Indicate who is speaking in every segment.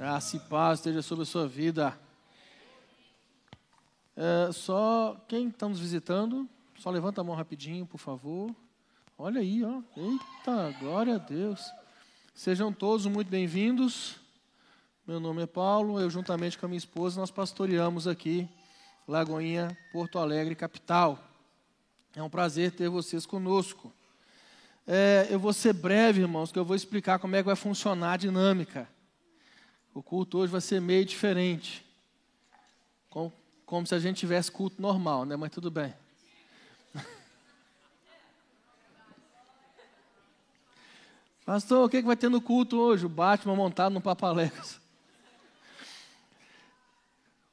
Speaker 1: Graça e paz esteja sobre a sua vida. É, só quem está nos visitando, só levanta a mão rapidinho, por favor. Olha aí, ó. Eita, glória a Deus. Sejam todos muito bem-vindos. Meu nome é Paulo, eu juntamente com a minha esposa nós pastoreamos aqui Lagoinha, Porto Alegre, capital. É um prazer ter vocês conosco. É, eu vou ser breve, irmãos, que eu vou explicar como é que vai funcionar a dinâmica. O culto hoje vai ser meio diferente. Como, como se a gente tivesse culto normal, né? Mas tudo bem. Pastor, o que, que vai ter no culto hoje? O Batman montado no Papaléguas.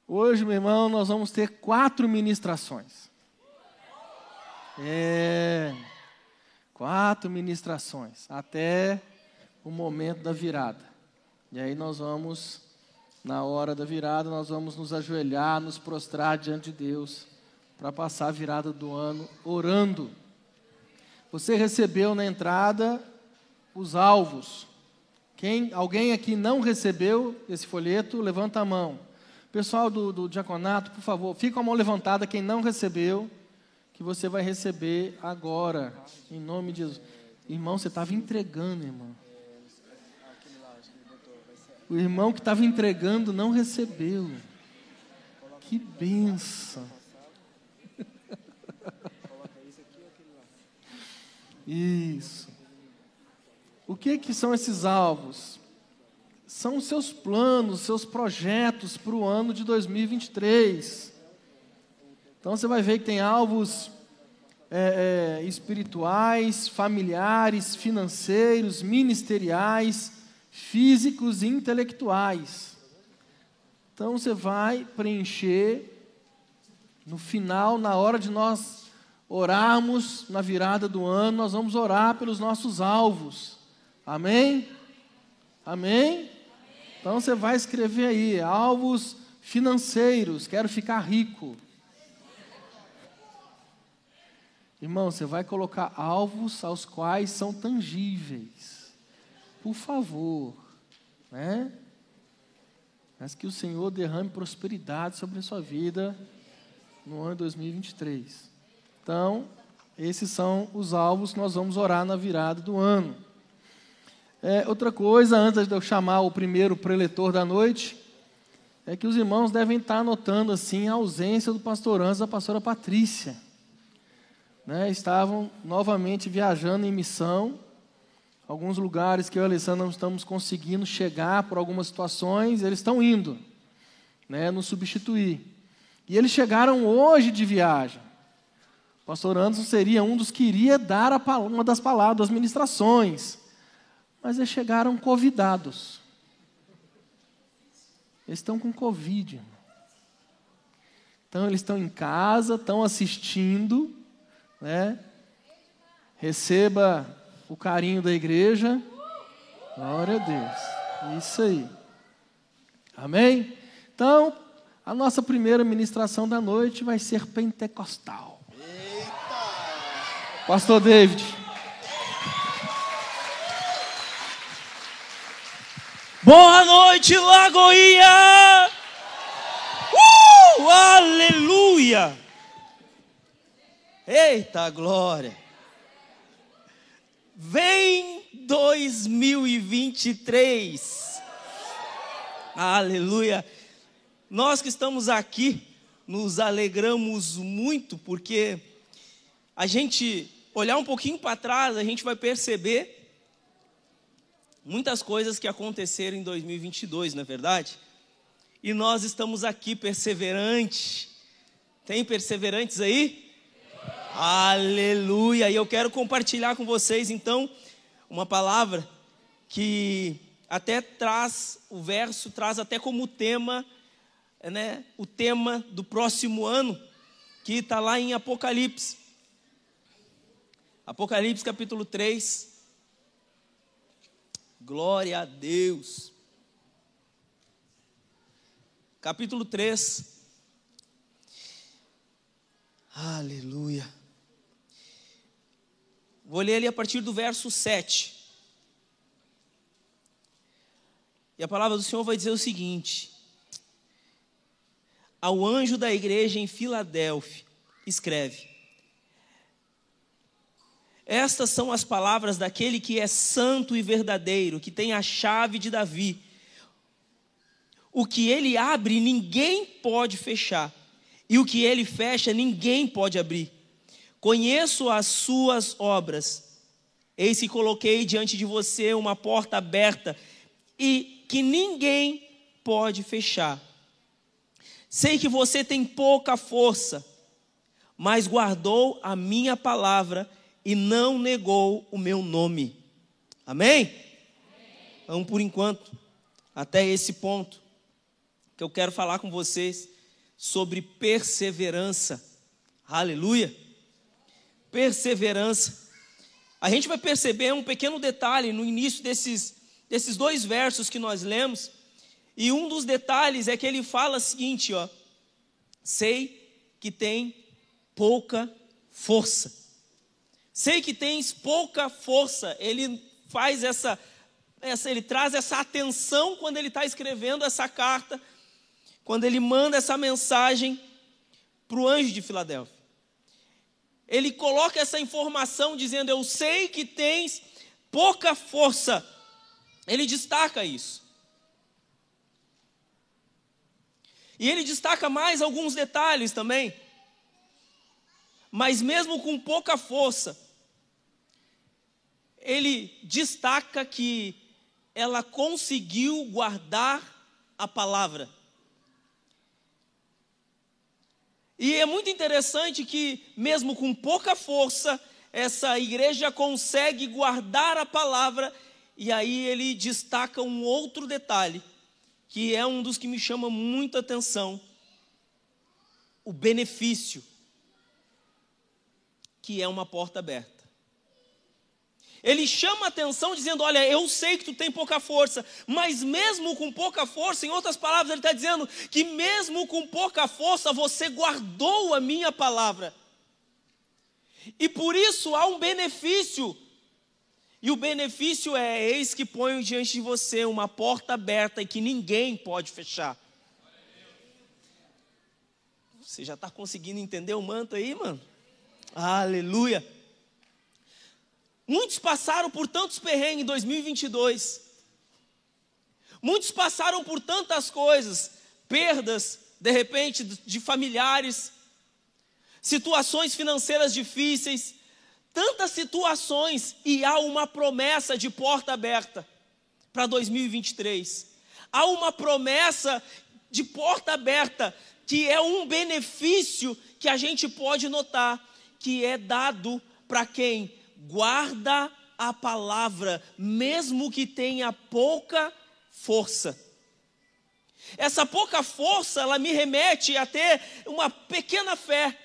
Speaker 1: Hoje, meu irmão, nós vamos ter quatro ministrações. É. Quatro ministrações. Até o momento da virada. E aí nós vamos, na hora da virada, nós vamos nos ajoelhar, nos prostrar diante de Deus, para passar a virada do ano orando. Você recebeu na entrada os alvos. Quem, alguém aqui não recebeu esse folheto, levanta a mão. Pessoal do, do diaconato, por favor, fica com a mão levantada quem não recebeu, que você vai receber agora, em nome de Jesus. Irmão, você estava entregando, irmão. O irmão que estava entregando não recebeu. Que benção. Isso. O que, que são esses alvos? São os seus planos, seus projetos para o ano de 2023. Então você vai ver que tem alvos é, é, espirituais, familiares, financeiros, ministeriais, físicos e intelectuais. Então você vai preencher no final, na hora de nós orarmos na virada do ano, nós vamos orar pelos nossos alvos. Amém? Amém? Então você vai escrever aí, alvos financeiros, quero ficar rico. Irmão, você vai colocar alvos aos quais são tangíveis por favor, né? Mas que o Senhor derrame prosperidade sobre a sua vida no ano 2023. Então, esses são os alvos que nós vamos orar na virada do ano. É, outra coisa, antes de eu chamar o primeiro preletor da noite, é que os irmãos devem estar anotando assim a ausência do pastor Anjo da pastora Patrícia. Né, estavam novamente viajando em missão alguns lugares que eu e a Alessandra não estamos conseguindo chegar por algumas situações, eles estão indo, né, nos substituir. E eles chegaram hoje de viagem. O pastor Anderson seria um dos que iria dar a, uma das palavras, das ministrações. Mas eles chegaram convidados. Eles estão com Covid. Então eles estão em casa, estão assistindo, né? Receba o carinho da igreja. Glória a Deus. Isso aí. Amém? Então, a nossa primeira ministração da noite vai ser pentecostal. Eita. Pastor David.
Speaker 2: Boa noite, Lagoinha! Uh, aleluia! Eita glória! Vem 2023. Aleluia. Nós que estamos aqui nos alegramos muito porque a gente olhar um pouquinho para trás, a gente vai perceber muitas coisas que aconteceram em 2022, não é verdade? E nós estamos aqui perseverantes. Tem perseverantes aí? Aleluia! E eu quero compartilhar com vocês então uma palavra que até traz o verso traz até como tema, né, o tema do próximo ano, que está lá em Apocalipse. Apocalipse capítulo 3. Glória a Deus. Capítulo 3. Aleluia. Vou ler ali a partir do verso 7. E a palavra do Senhor vai dizer o seguinte: Ao anjo da igreja em Filadélfia, escreve: Estas são as palavras daquele que é santo e verdadeiro, que tem a chave de Davi. O que ele abre, ninguém pode fechar, e o que ele fecha, ninguém pode abrir. Conheço as suas obras. Eis que coloquei diante de você uma porta aberta e que ninguém pode fechar. Sei que você tem pouca força, mas guardou a minha palavra e não negou o meu nome. Amém? Vamos por enquanto até esse ponto que eu quero falar com vocês sobre perseverança. Aleluia! Perseverança. A gente vai perceber um pequeno detalhe no início desses, desses dois versos que nós lemos. E um dos detalhes é que ele fala o seguinte, ó: Sei que tem pouca força. Sei que tens pouca força. Ele faz essa, essa ele traz essa atenção quando ele está escrevendo essa carta quando ele manda essa mensagem para o anjo de Filadélfia. Ele coloca essa informação dizendo: Eu sei que tens pouca força. Ele destaca isso. E ele destaca mais alguns detalhes também. Mas mesmo com pouca força, ele destaca que ela conseguiu guardar a palavra. E é muito interessante que, mesmo com pouca força, essa igreja consegue guardar a palavra, e aí ele destaca um outro detalhe, que é um dos que me chama muita atenção: o benefício, que é uma porta aberta. Ele chama atenção dizendo: Olha, eu sei que tu tem pouca força, mas mesmo com pouca força, em outras palavras, ele está dizendo que mesmo com pouca força, você guardou a minha palavra. E por isso há um benefício. E o benefício é: eis que ponho diante de você uma porta aberta e que ninguém pode fechar. Você já está conseguindo entender o manto aí, mano? Aleluia. Muitos passaram por tantos perrengues em 2022. Muitos passaram por tantas coisas, perdas, de repente, de familiares, situações financeiras difíceis, tantas situações, e há uma promessa de porta aberta para 2023. Há uma promessa de porta aberta, que é um benefício que a gente pode notar, que é dado para quem guarda a palavra, mesmo que tenha pouca força. Essa pouca força, ela me remete a ter uma pequena fé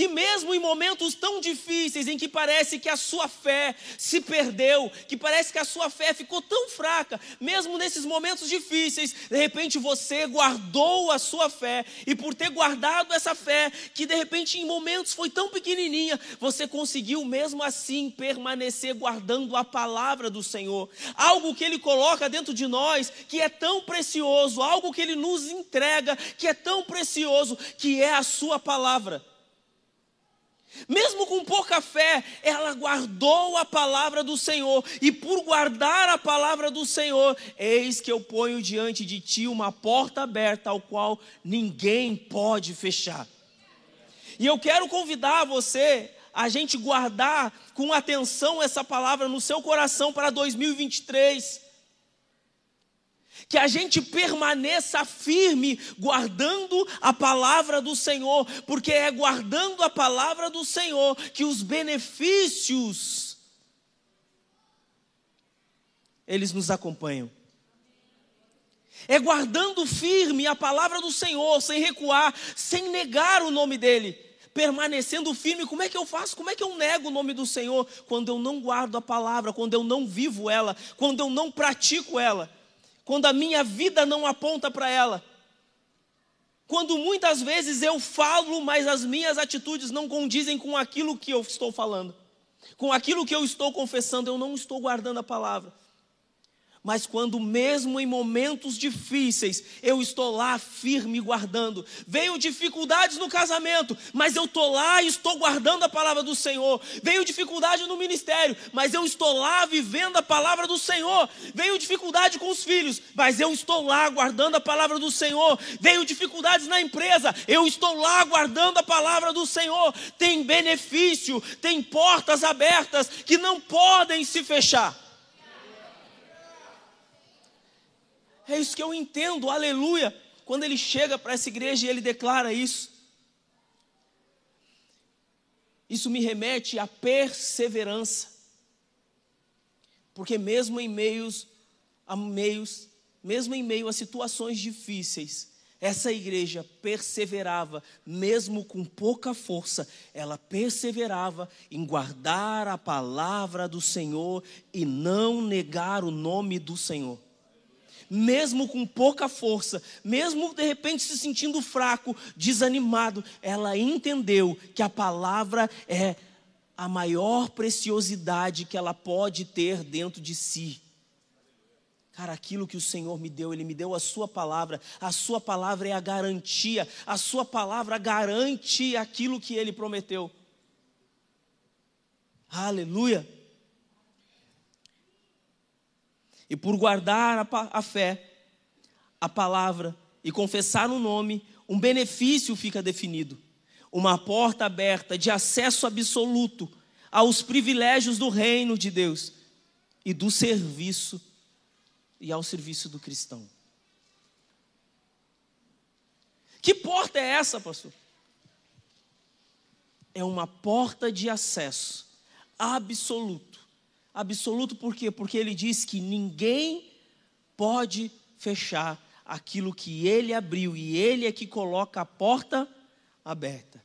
Speaker 2: que mesmo em momentos tão difíceis em que parece que a sua fé se perdeu, que parece que a sua fé ficou tão fraca, mesmo nesses momentos difíceis, de repente você guardou a sua fé, e por ter guardado essa fé, que de repente em momentos foi tão pequenininha, você conseguiu mesmo assim permanecer guardando a palavra do Senhor, algo que Ele coloca dentro de nós que é tão precioso, algo que Ele nos entrega que é tão precioso, que é a Sua palavra. Mesmo com pouca fé, ela guardou a palavra do Senhor, e por guardar a palavra do Senhor, eis que eu ponho diante de ti uma porta aberta, ao qual ninguém pode fechar. E eu quero convidar você a gente guardar com atenção essa palavra no seu coração para 2023 que a gente permaneça firme guardando a palavra do Senhor, porque é guardando a palavra do Senhor que os benefícios eles nos acompanham. É guardando firme a palavra do Senhor, sem recuar, sem negar o nome dele, permanecendo firme. Como é que eu faço? Como é que eu nego o nome do Senhor quando eu não guardo a palavra, quando eu não vivo ela, quando eu não pratico ela? Quando a minha vida não aponta para ela. Quando muitas vezes eu falo, mas as minhas atitudes não condizem com aquilo que eu estou falando, com aquilo que eu estou confessando, eu não estou guardando a palavra. Mas quando mesmo em momentos difíceis, eu estou lá firme guardando. Veio dificuldades no casamento, mas eu estou lá e estou guardando a palavra do Senhor. Veio dificuldade no ministério, mas eu estou lá vivendo a palavra do Senhor. Veio dificuldade com os filhos, mas eu estou lá guardando a palavra do Senhor. Veio dificuldades na empresa, eu estou lá guardando a palavra do Senhor. Tem benefício, tem portas abertas que não podem se fechar. É isso que eu entendo, aleluia, quando ele chega para essa igreja e ele declara isso. Isso me remete à perseverança. Porque mesmo em meios a meios, mesmo em meio a situações difíceis, essa igreja perseverava, mesmo com pouca força, ela perseverava em guardar a palavra do Senhor e não negar o nome do Senhor mesmo com pouca força, mesmo de repente se sentindo fraco, desanimado, ela entendeu que a palavra é a maior preciosidade que ela pode ter dentro de si. Cara, aquilo que o Senhor me deu, Ele me deu a Sua palavra, a Sua palavra é a garantia, a Sua palavra garante aquilo que Ele prometeu. Aleluia. E por guardar a, a fé, a palavra e confessar o nome, um benefício fica definido. Uma porta aberta de acesso absoluto aos privilégios do reino de Deus e do serviço e ao serviço do cristão. Que porta é essa, pastor? É uma porta de acesso absoluto Absoluto por quê? Porque ele diz que ninguém pode fechar aquilo que ele abriu e ele é que coloca a porta aberta.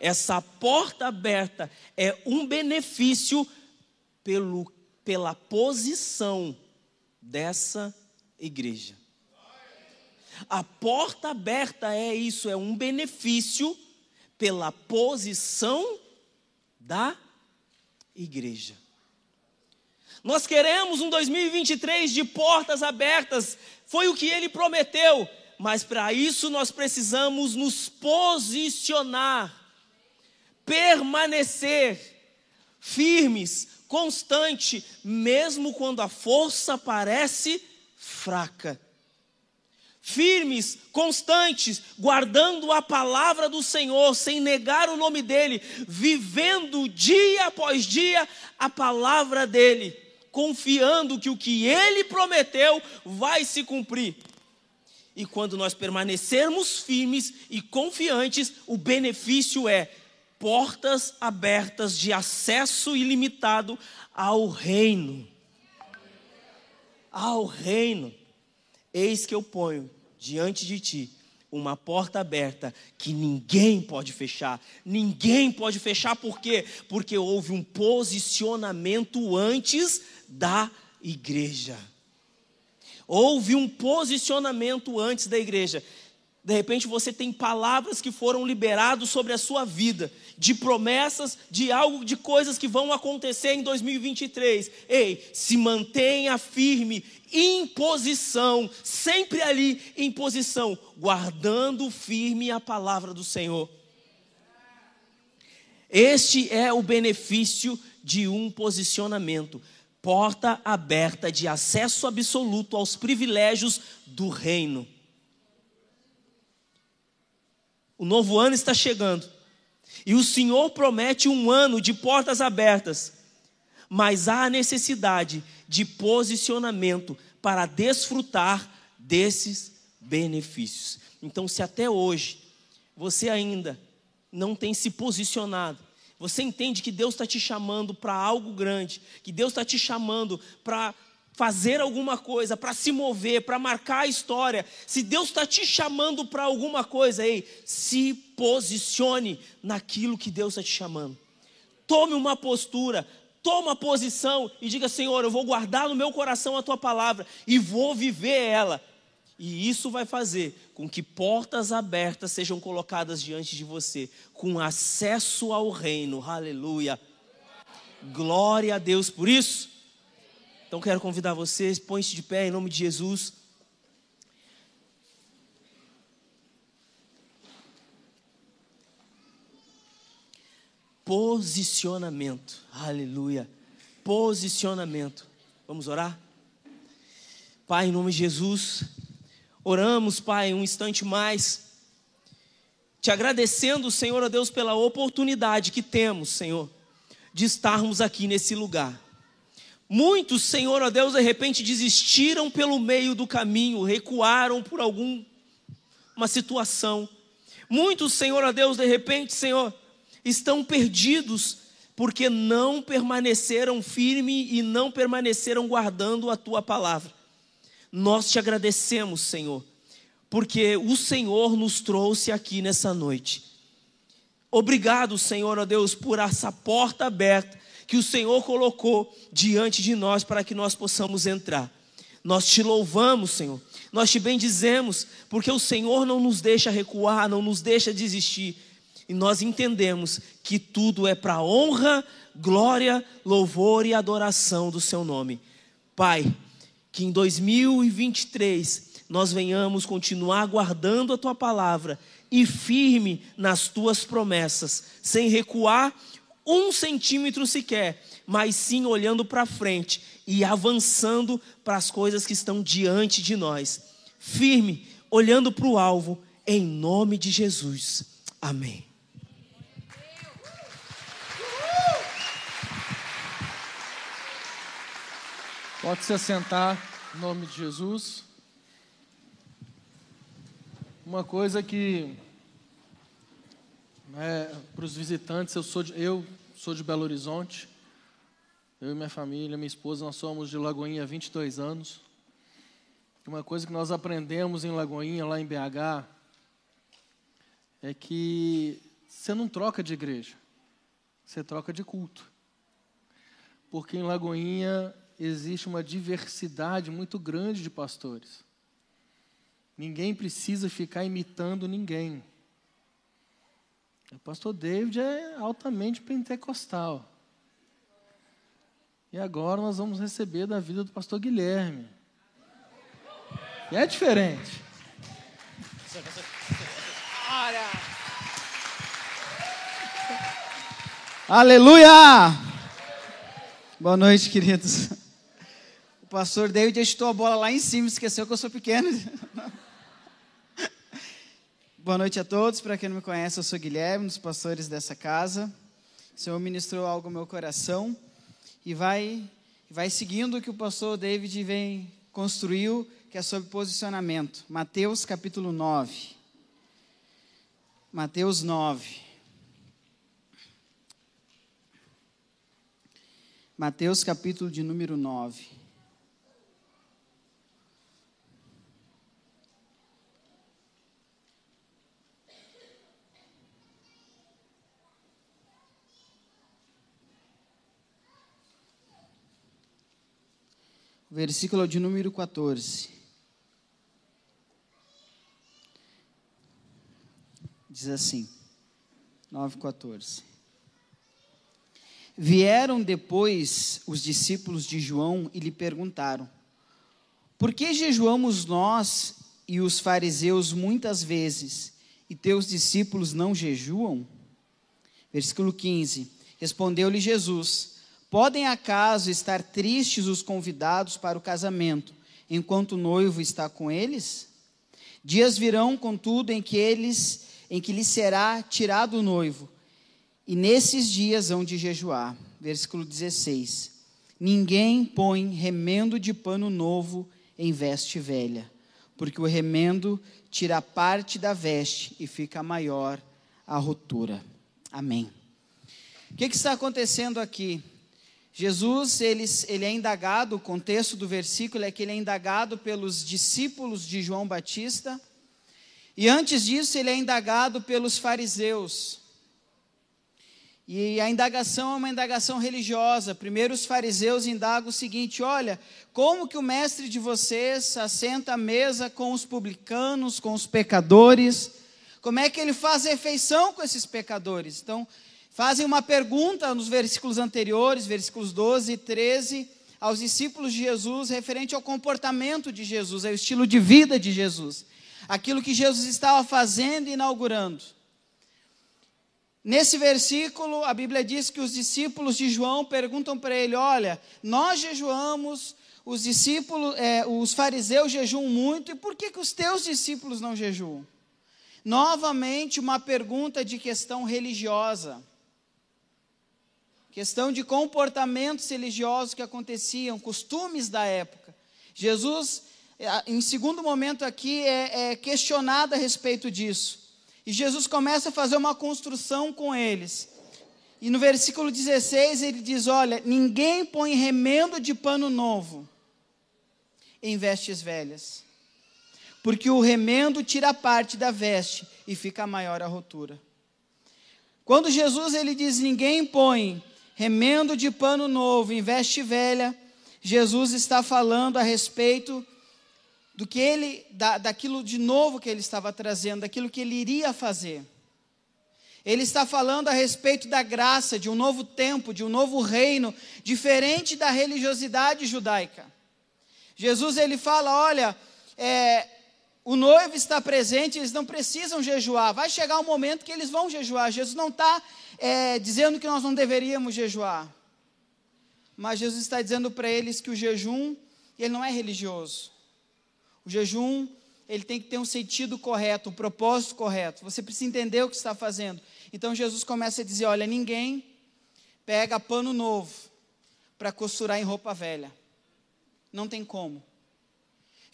Speaker 2: Essa porta aberta é um benefício pelo, pela posição dessa igreja. A porta aberta é isso, é um benefício pela posição da igreja. Nós queremos um 2023 de portas abertas, foi o que ele prometeu, mas para isso nós precisamos nos posicionar, permanecer firmes, constante, mesmo quando a força parece fraca. Firmes, constantes, guardando a palavra do Senhor, sem negar o nome dEle, vivendo dia após dia a palavra dEle confiando que o que ele prometeu vai se cumprir. E quando nós permanecermos firmes e confiantes, o benefício é portas abertas de acesso ilimitado ao reino. Ao reino. Eis que eu ponho diante de ti uma porta aberta que ninguém pode fechar. Ninguém pode fechar por quê? Porque houve um posicionamento antes da igreja. Houve um posicionamento antes da igreja. De repente você tem palavras que foram liberadas sobre a sua vida, de promessas, de algo, de coisas que vão acontecer em 2023. Ei, se mantenha firme, em posição, sempre ali em posição, guardando firme a palavra do Senhor. Este é o benefício de um posicionamento porta aberta de acesso absoluto aos privilégios do reino. O novo ano está chegando. E o Senhor promete um ano de portas abertas. Mas há necessidade de posicionamento para desfrutar desses benefícios. Então, se até hoje você ainda não tem se posicionado, você entende que Deus está te chamando para algo grande, que Deus está te chamando para fazer alguma coisa, para se mover, para marcar a história. Se Deus está te chamando para alguma coisa, ei, se posicione naquilo que Deus está te chamando. Tome uma postura, toma posição e diga: Senhor, eu vou guardar no meu coração a tua palavra e vou viver ela. E isso vai fazer com que portas abertas sejam colocadas diante de você, com acesso ao reino. Aleluia. Glória a Deus por isso. Então quero convidar vocês, põe-se de pé em nome de Jesus. Posicionamento, aleluia. Posicionamento. Vamos orar? Pai, em nome de Jesus, oramos, Pai, um instante mais, te agradecendo, Senhor, a Deus, pela oportunidade que temos, Senhor, de estarmos aqui nesse lugar. Muitos, Senhor, ó Deus, de repente desistiram pelo meio do caminho, recuaram por alguma situação. Muitos, Senhor, ó Deus, de repente, Senhor, estão perdidos porque não permaneceram firmes e não permaneceram guardando a tua palavra. Nós te agradecemos, Senhor, porque o Senhor nos trouxe aqui nessa noite. Obrigado, Senhor, ó Deus, por essa porta aberta que o Senhor colocou diante de nós para que nós possamos entrar. Nós te louvamos, Senhor. Nós te bendizemos, porque o Senhor não nos deixa recuar, não nos deixa desistir. E nós entendemos que tudo é para honra, glória, louvor e adoração do seu nome. Pai, que em 2023 nós venhamos continuar guardando a tua palavra e firme nas tuas promessas, sem recuar um centímetro sequer, mas sim olhando para frente e avançando para as coisas que estão diante de nós. Firme, olhando para o alvo, em nome de Jesus. Amém.
Speaker 1: Pode se assentar em nome de Jesus. Uma coisa que né, para os visitantes, eu sou, de, eu sou de Belo Horizonte, eu e minha família, minha esposa, nós somos de Lagoinha há 22 anos. Uma coisa que nós aprendemos em Lagoinha, lá em BH, é que você não troca de igreja, você troca de culto. Porque em Lagoinha existe uma diversidade muito grande de pastores. Ninguém precisa ficar imitando ninguém. O pastor David é altamente pentecostal. E agora nós vamos receber da vida do pastor Guilherme. E é diferente.
Speaker 3: Aleluia! Boa noite, queridos pastor David estou a bola lá em cima, esqueceu que eu sou pequeno. Boa noite a todos. Para quem não me conhece, eu sou Guilherme, um dos pastores dessa casa. O Senhor ministrou algo no meu coração e vai, vai seguindo o que o pastor David vem construiu, que é sobre posicionamento. Mateus capítulo 9. Mateus 9. Mateus capítulo de número 9. Versículo de número 14. Diz assim, 9,14. Vieram depois os discípulos de João e lhe perguntaram: Por que jejuamos nós e os fariseus muitas vezes, e teus discípulos não jejuam? Versículo 15: Respondeu-lhe Jesus: Podem acaso estar tristes os convidados para o casamento, enquanto o noivo está com eles? Dias virão, contudo, em que eles, em que lhes será tirado o noivo, e nesses dias hão de jejuar. Versículo 16. Ninguém põe remendo de pano novo em veste velha, porque o remendo tira parte da veste e fica maior a rotura. Amém. O que, que está acontecendo aqui? Jesus, ele, ele é indagado, o contexto do versículo é que ele é indagado pelos discípulos de João Batista, e antes disso ele é indagado pelos fariseus. E a indagação é uma indagação religiosa. Primeiro os fariseus indagam o seguinte: olha, como que o mestre de vocês assenta à mesa com os publicanos, com os pecadores? Como é que ele faz refeição com esses pecadores? Então, fazem uma pergunta nos versículos anteriores, versículos 12 e 13, aos discípulos de Jesus referente ao comportamento de Jesus, ao estilo de vida de Jesus, aquilo que Jesus estava fazendo e inaugurando. Nesse versículo, a Bíblia diz que os discípulos de João perguntam para ele: Olha, nós jejuamos, os discípulos, é, os fariseus jejuam muito, e por que, que os teus discípulos não jejuam? Novamente, uma pergunta de questão religiosa, questão de comportamentos religiosos que aconteciam, costumes da época. Jesus, é, em segundo momento aqui, é, é questionado a respeito disso. E Jesus começa a fazer uma construção com eles. E no versículo 16 ele diz: Olha, ninguém põe remendo de pano novo em vestes velhas, porque o remendo tira parte da veste e fica maior a rotura. Quando Jesus ele diz: Ninguém põe remendo de pano novo em veste velha, Jesus está falando a respeito do que ele, da, daquilo de novo que ele estava trazendo, daquilo que ele iria fazer. Ele está falando a respeito da graça, de um novo tempo, de um novo reino, diferente da religiosidade judaica. Jesus ele fala: olha, é, o noivo está presente, eles não precisam jejuar. Vai chegar um momento que eles vão jejuar. Jesus não está é, dizendo que nós não deveríamos jejuar, mas Jesus está dizendo para eles que o jejum ele não é religioso. O jejum, ele tem que ter um sentido correto, um propósito correto. Você precisa entender o que está fazendo. Então Jesus começa a dizer: olha, ninguém pega pano novo para costurar em roupa velha. Não tem como.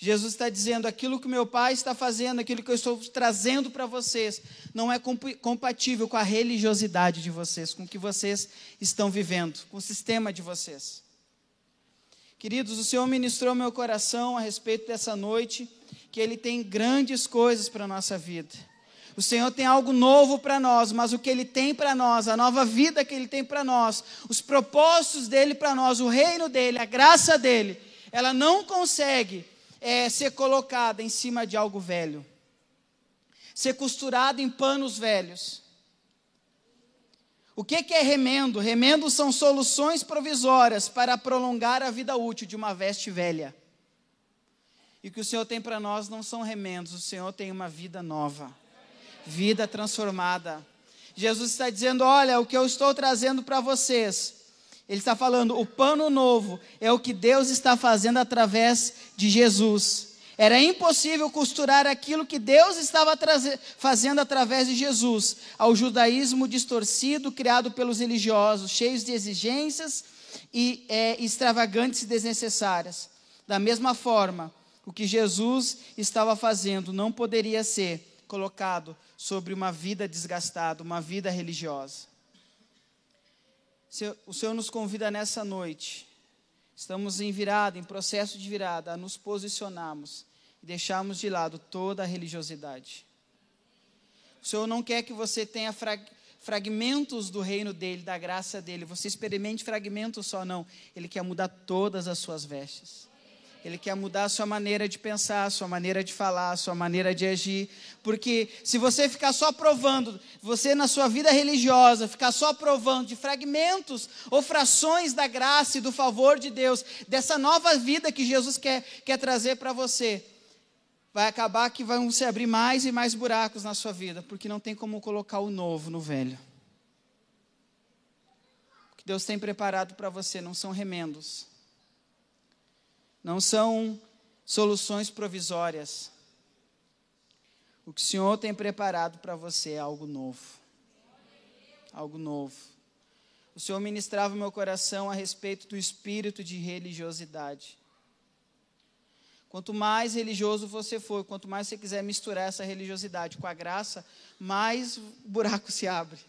Speaker 3: Jesus está dizendo: aquilo que meu pai está fazendo, aquilo que eu estou trazendo para vocês, não é compatível com a religiosidade de vocês, com o que vocês estão vivendo, com o sistema de vocês. Queridos, o Senhor ministrou meu coração a respeito dessa noite, que Ele tem grandes coisas para a nossa vida. O Senhor tem algo novo para nós, mas o que Ele tem para nós, a nova vida que Ele tem para nós, os propósitos dele para nós, o reino dele, a graça dele, ela não consegue é, ser colocada em cima de algo velho, ser costurada em panos velhos. O que, é remendo? Remendo são soluções provisórias para prolongar a vida útil de uma veste velha. E o que o Senhor tem para nós não são remendos, o Senhor tem uma vida nova, vida transformada. Jesus está dizendo: Olha, o que eu estou trazendo para vocês. Ele está falando: o pano novo é o que Deus está fazendo através de Jesus. Era impossível costurar aquilo que Deus estava fazendo através de Jesus ao judaísmo distorcido criado pelos religiosos, cheios de exigências e é, extravagantes e desnecessárias. Da mesma forma, o que Jesus estava fazendo não poderia ser colocado sobre uma vida desgastada, uma vida religiosa. O Senhor nos convida nessa noite, estamos em virada, em processo de virada, a nos posicionarmos e deixarmos de lado toda a religiosidade. O Senhor não quer que você tenha frag fragmentos do reino dele, da graça dele. Você experimente fragmentos só, não. Ele quer mudar todas as suas vestes. Ele quer mudar a sua maneira de pensar, a sua maneira de falar, a sua maneira de agir. Porque se você ficar só provando, você na sua vida religiosa, ficar só provando de fragmentos ou frações da graça e do favor de Deus, dessa nova vida que Jesus quer, quer trazer para você, vai acabar que vão se abrir mais e mais buracos na sua vida, porque não tem como colocar o novo no velho. O que Deus tem preparado para você não são remendos, não são soluções provisórias. O que o Senhor tem preparado para você é algo novo. Algo novo. O Senhor ministrava o meu coração a respeito do espírito de religiosidade. Quanto mais religioso você for, quanto mais você quiser misturar essa religiosidade com a graça, mais buraco se abre.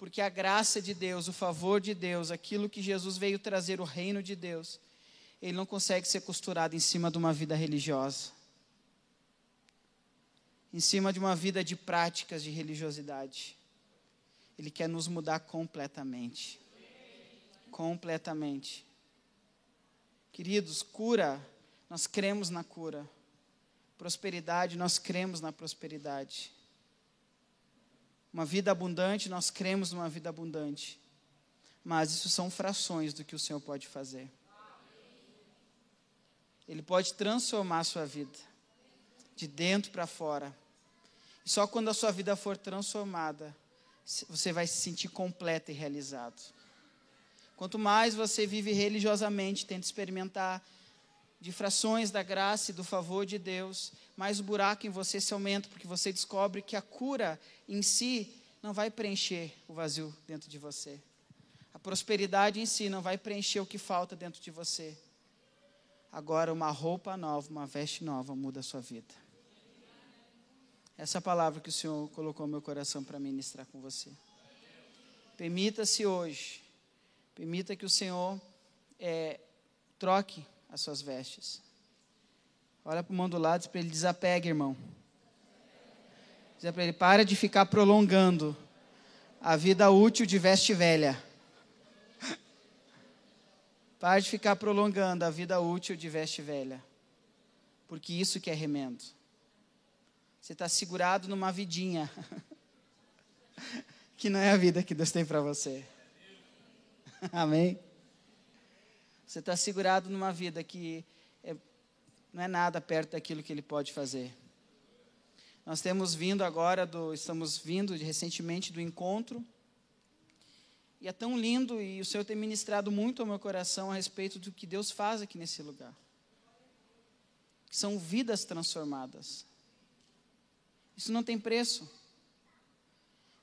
Speaker 3: Porque a graça de Deus, o favor de Deus, aquilo que Jesus veio trazer, o reino de Deus, ele não consegue ser costurado em cima de uma vida religiosa. Em cima de uma vida de práticas de religiosidade. Ele quer nos mudar completamente. Completamente. Queridos, cura, nós cremos na cura. Prosperidade, nós cremos na prosperidade. Uma vida abundante, nós cremos numa vida abundante. mas isso são frações do que o Senhor pode fazer. Ele pode transformar a sua vida, de dentro para fora. E só quando a sua vida for transformada, você vai se sentir completo e realizado. Quanto mais você vive religiosamente, tenta experimentar de frações da graça e do favor de Deus, mais o buraco em você se aumenta, porque você descobre que a cura em si não vai preencher o vazio dentro de você. A prosperidade em si não vai preencher o que falta dentro de você. Agora, uma roupa nova, uma veste nova muda a sua vida. Essa é a palavra que o Senhor colocou no meu coração para ministrar com você. Permita-se hoje, permita que o Senhor é, troque as suas vestes. Olha para o mão do lado para ele desapegue, irmão. Diz para ele, para de ficar prolongando a vida útil de veste velha. Pare de ficar prolongando a vida útil de veste velha. Porque isso que é remendo. Você está segurado numa vidinha. que não é a vida que Deus tem para você. Amém? Você está segurado numa vida que é, não é nada perto daquilo que Ele pode fazer. Nós temos vindo agora do, estamos vindo recentemente do encontro e é tão lindo e o Senhor tem ministrado muito ao meu coração a respeito do que Deus faz aqui nesse lugar. São vidas transformadas. Isso não tem preço.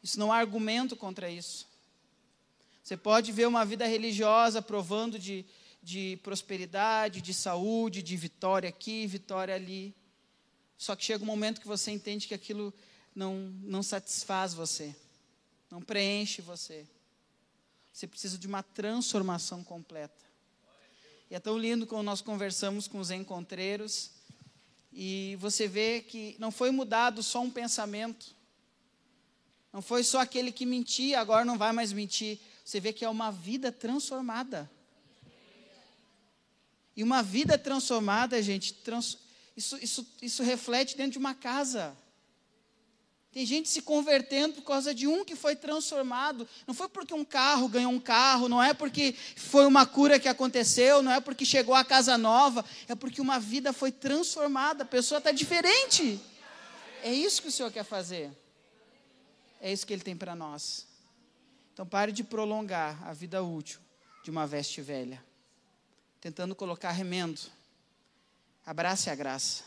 Speaker 3: Isso não há argumento contra isso. Você pode ver uma vida religiosa provando de, de prosperidade, de saúde, de vitória aqui, vitória ali. Só que chega um momento que você entende que aquilo não, não satisfaz você, não preenche você. Você precisa de uma transformação completa. E é tão lindo quando nós conversamos com os encontreiros e você vê que não foi mudado só um pensamento. Não foi só aquele que mentia, agora não vai mais mentir. Você vê que é uma vida transformada. E uma vida transformada, gente, trans, isso, isso, isso reflete dentro de uma casa. Tem gente se convertendo por causa de um que foi transformado. Não foi porque um carro ganhou um carro, não é porque foi uma cura que aconteceu, não é porque chegou a casa nova, é porque uma vida foi transformada, a pessoa está diferente. É isso que o Senhor quer fazer. É isso que Ele tem para nós. Então pare de prolongar a vida útil de uma veste velha, tentando colocar remendo. Abrace a graça.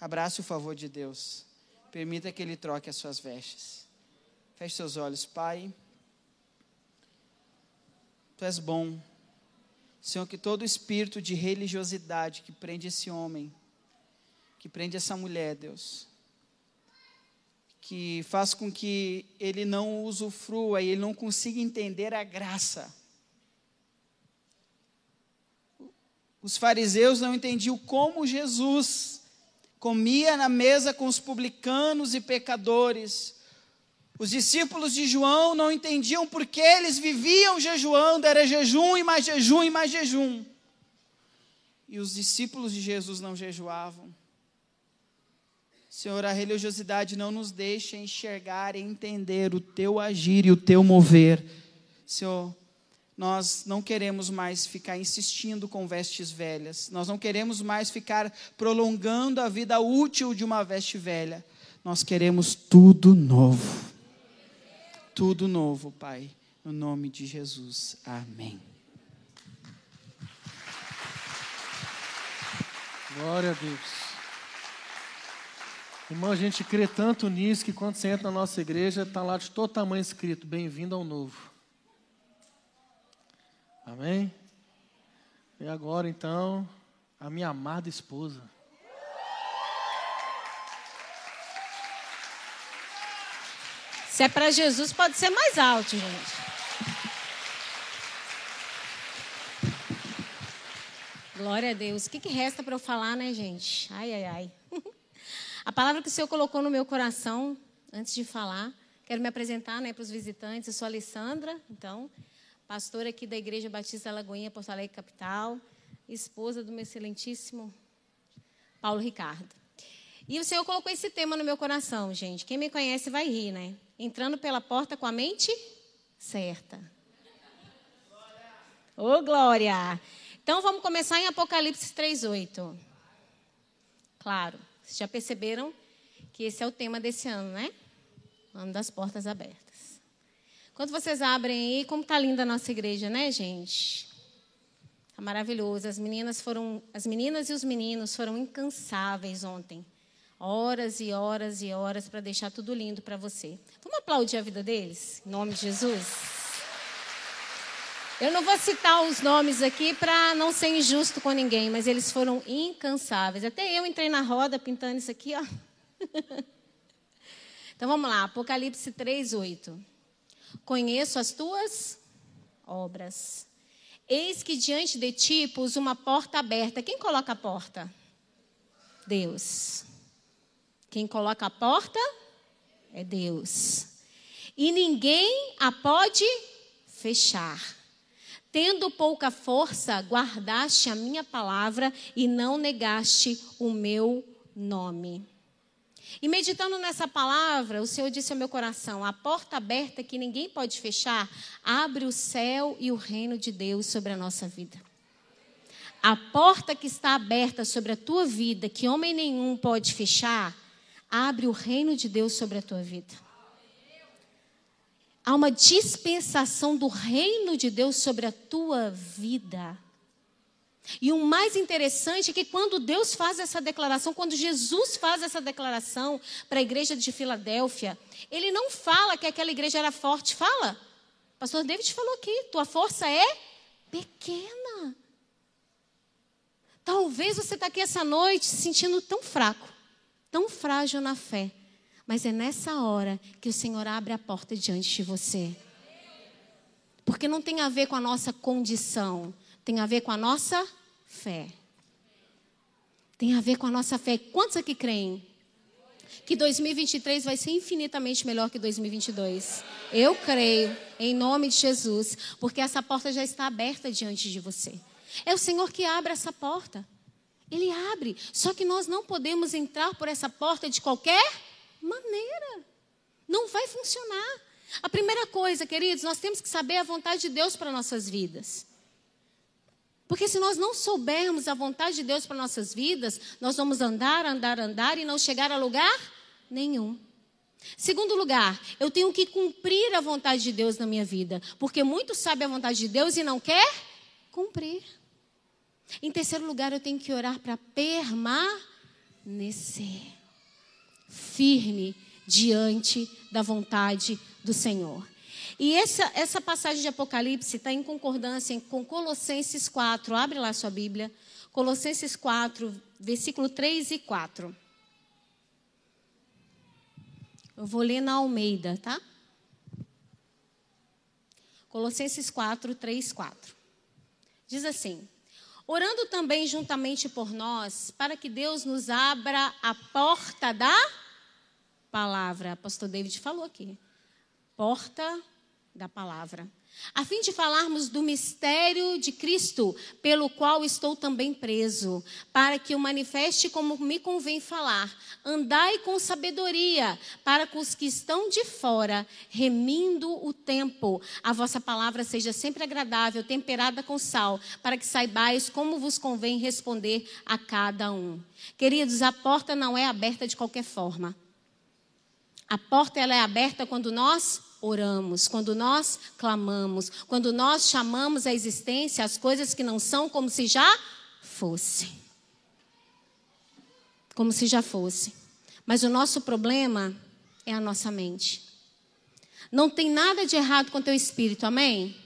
Speaker 3: Abrace o favor de Deus. Permita que Ele troque as suas vestes. Feche seus olhos, Pai. Tu és bom. Senhor, que todo espírito de religiosidade que prende esse homem, que prende essa mulher, Deus, que faz com que ele não usufrua e ele não consiga entender a graça. Os fariseus não entendiam como Jesus comia na mesa com os publicanos e pecadores. Os discípulos de João não entendiam por que eles viviam jejuando, era jejum e mais jejum e mais jejum. E os discípulos de Jesus não jejuavam. Senhor, a religiosidade não nos deixa enxergar e entender o teu agir e o teu mover. Senhor, nós não queremos mais ficar insistindo com vestes velhas. Nós não queremos mais ficar prolongando a vida útil de uma veste velha. Nós queremos tudo novo. Tudo novo, Pai. No nome de Jesus. Amém.
Speaker 1: Glória a Deus. Irmão, a gente crê tanto nisso que quando você entra na nossa igreja, está lá de todo tamanho escrito: Bem-vindo ao novo. Amém? E agora então, a minha amada esposa.
Speaker 4: Se é para Jesus, pode ser mais alto, gente. Glória a Deus. O que, que resta para eu falar, né, gente? Ai, ai, ai. A palavra que o Senhor colocou no meu coração, antes de falar, quero me apresentar né, para os visitantes. Eu sou a Alessandra, então, pastora aqui da Igreja Batista Lagoinha, Porto Alegre Capital, esposa do meu excelentíssimo Paulo Ricardo. E o Senhor colocou esse tema no meu coração, gente. Quem me conhece vai rir, né? Entrando pela porta com a mente certa. Ô, glória! Então vamos começar em Apocalipse 3:8. Claro, vocês já perceberam que esse é o tema desse ano, né? Ano das portas abertas. Quando vocês abrem aí, como tá linda a nossa igreja, né, gente? Tá maravilhoso. As meninas foram, as meninas e os meninos foram incansáveis ontem. Horas e horas e horas para deixar tudo lindo para você. Vamos aplaudir a vida deles, em nome de Jesus. Eu não vou citar os nomes aqui para não ser injusto com ninguém, mas eles foram incansáveis. Até eu entrei na roda pintando isso aqui, ó. Então vamos lá, Apocalipse 3, 8. Conheço as tuas obras. Eis que diante de ti pus uma porta aberta. Quem coloca a porta? Deus. Quem coloca a porta é Deus. E ninguém a pode fechar. Tendo pouca força, guardaste a minha palavra e não negaste o meu nome. E meditando nessa palavra, o Senhor disse ao meu coração: a porta aberta que ninguém pode fechar, abre o céu e o reino de Deus sobre a nossa vida. A porta que está aberta sobre a tua vida, que homem nenhum pode fechar, abre o reino de Deus sobre a tua vida. Há uma dispensação do reino de Deus sobre a tua vida. E o mais interessante é que quando Deus faz essa declaração, quando Jesus faz essa declaração para a igreja de Filadélfia, ele não fala que aquela igreja era forte, fala. O pastor David falou aqui: tua força é pequena. Talvez você está aqui essa noite se sentindo tão fraco, tão frágil na fé. Mas é nessa hora que o Senhor abre a porta diante de você. Porque não tem a ver com a nossa condição, tem a ver com a nossa fé. Tem a ver com a nossa fé. Quantos aqui creem? Que 2023 vai ser infinitamente melhor que 2022. Eu creio, em nome de Jesus, porque essa porta já está aberta diante de você. É o Senhor que abre essa porta. Ele abre. Só que nós não podemos entrar por essa porta de qualquer maneira. Não vai funcionar. A primeira coisa, queridos, nós temos que saber a vontade de Deus para nossas vidas. Porque se nós não soubermos a vontade de Deus para nossas vidas, nós vamos andar, andar, andar e não chegar a lugar nenhum. Segundo lugar, eu tenho que cumprir a vontade de Deus na minha vida, porque muito sabe a vontade de Deus e não quer cumprir. Em terceiro lugar, eu tenho que orar para permanecer firme diante da vontade do Senhor. E essa, essa passagem de Apocalipse está em concordância com Colossenses 4. Abre lá sua Bíblia. Colossenses 4, versículo 3 e 4. Eu vou ler na Almeida, tá? Colossenses 4, 3, 4. Diz assim: Orando também juntamente por nós, para que Deus nos abra a porta da palavra. Pastor David falou aqui. Porta da palavra, a fim de falarmos do mistério de Cristo, pelo qual estou também preso, para que o manifeste como me convém falar. Andai com sabedoria, para com os que estão de fora, remindo o tempo. A vossa palavra seja sempre agradável, temperada com sal, para que saibais como vos convém responder a cada um. Queridos, a porta não é aberta de qualquer forma. A porta ela é aberta quando nós oramos, quando nós clamamos, quando nós chamamos à existência as coisas que não são como se já fossem. Como se já fosse. Mas o nosso problema é a nossa mente. Não tem nada de errado com teu espírito, amém?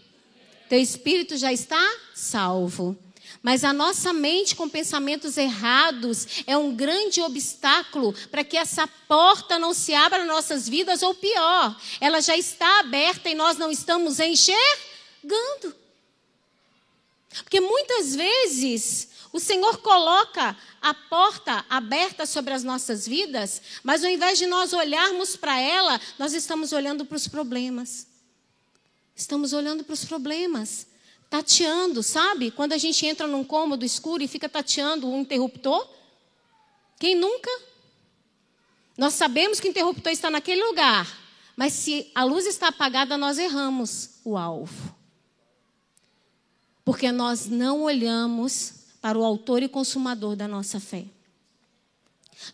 Speaker 4: Teu espírito já está salvo. Mas a nossa mente com pensamentos errados é um grande obstáculo para que essa porta não se abra nas nossas vidas, ou pior, ela já está aberta e nós não estamos enxergando. Porque muitas vezes o Senhor coloca a porta aberta sobre as nossas vidas, mas ao invés de nós olharmos para ela, nós estamos olhando para os problemas. Estamos olhando para os problemas tateando, sabe? Quando a gente entra num cômodo escuro e fica tateando um interruptor. Quem nunca? Nós sabemos que o interruptor está naquele lugar, mas se a luz está apagada, nós erramos o alvo. Porque nós não olhamos para o autor e consumador da nossa fé.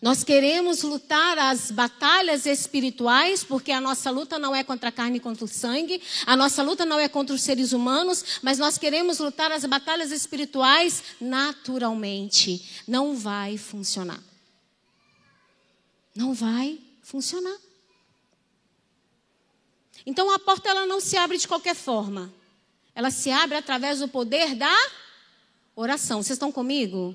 Speaker 4: Nós queremos lutar as batalhas espirituais, porque a nossa luta não é contra a carne e contra o sangue, a nossa luta não é contra os seres humanos, mas nós queremos lutar as batalhas espirituais naturalmente. Não vai funcionar. Não vai funcionar. Então a porta ela não se abre de qualquer forma. Ela se abre através do poder da oração. Vocês estão comigo?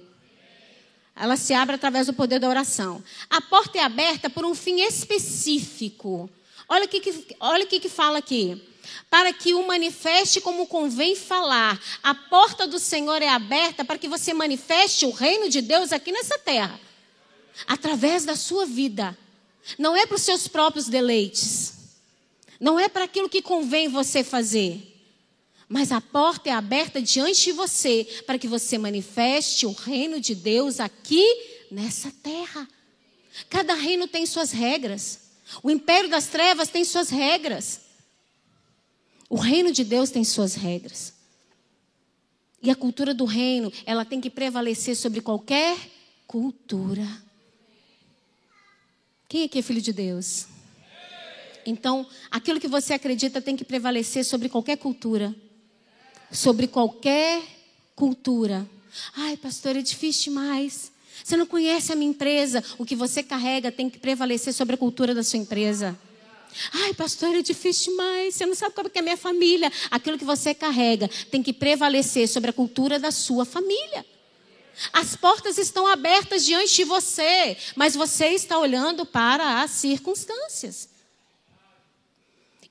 Speaker 4: Ela se abre através do poder da oração. A porta é aberta por um fim específico. Olha o que, que, olha o que, que fala aqui. Para que o manifeste como convém falar. A porta do Senhor é aberta para que você manifeste o reino de Deus aqui nessa terra. Através da sua vida. Não é para os seus próprios deleites. Não é para aquilo que convém você fazer. Mas a porta é aberta diante de você para que você manifeste o reino de Deus aqui nessa terra. Cada reino tem suas regras. O império das trevas tem suas regras. O reino de Deus tem suas regras. E a cultura do reino, ela tem que prevalecer sobre qualquer cultura. Quem aqui é filho de Deus? Então, aquilo que você acredita tem que prevalecer sobre qualquer cultura sobre qualquer cultura. Ai, pastor, é difícil demais. Você não conhece a minha empresa. O que você carrega tem que prevalecer sobre a cultura da sua empresa. Ai, pastor, é difícil demais. Você não sabe como é, é a minha família. Aquilo que você carrega tem que prevalecer sobre a cultura da sua família. As portas estão abertas diante de você, mas você está olhando para as circunstâncias.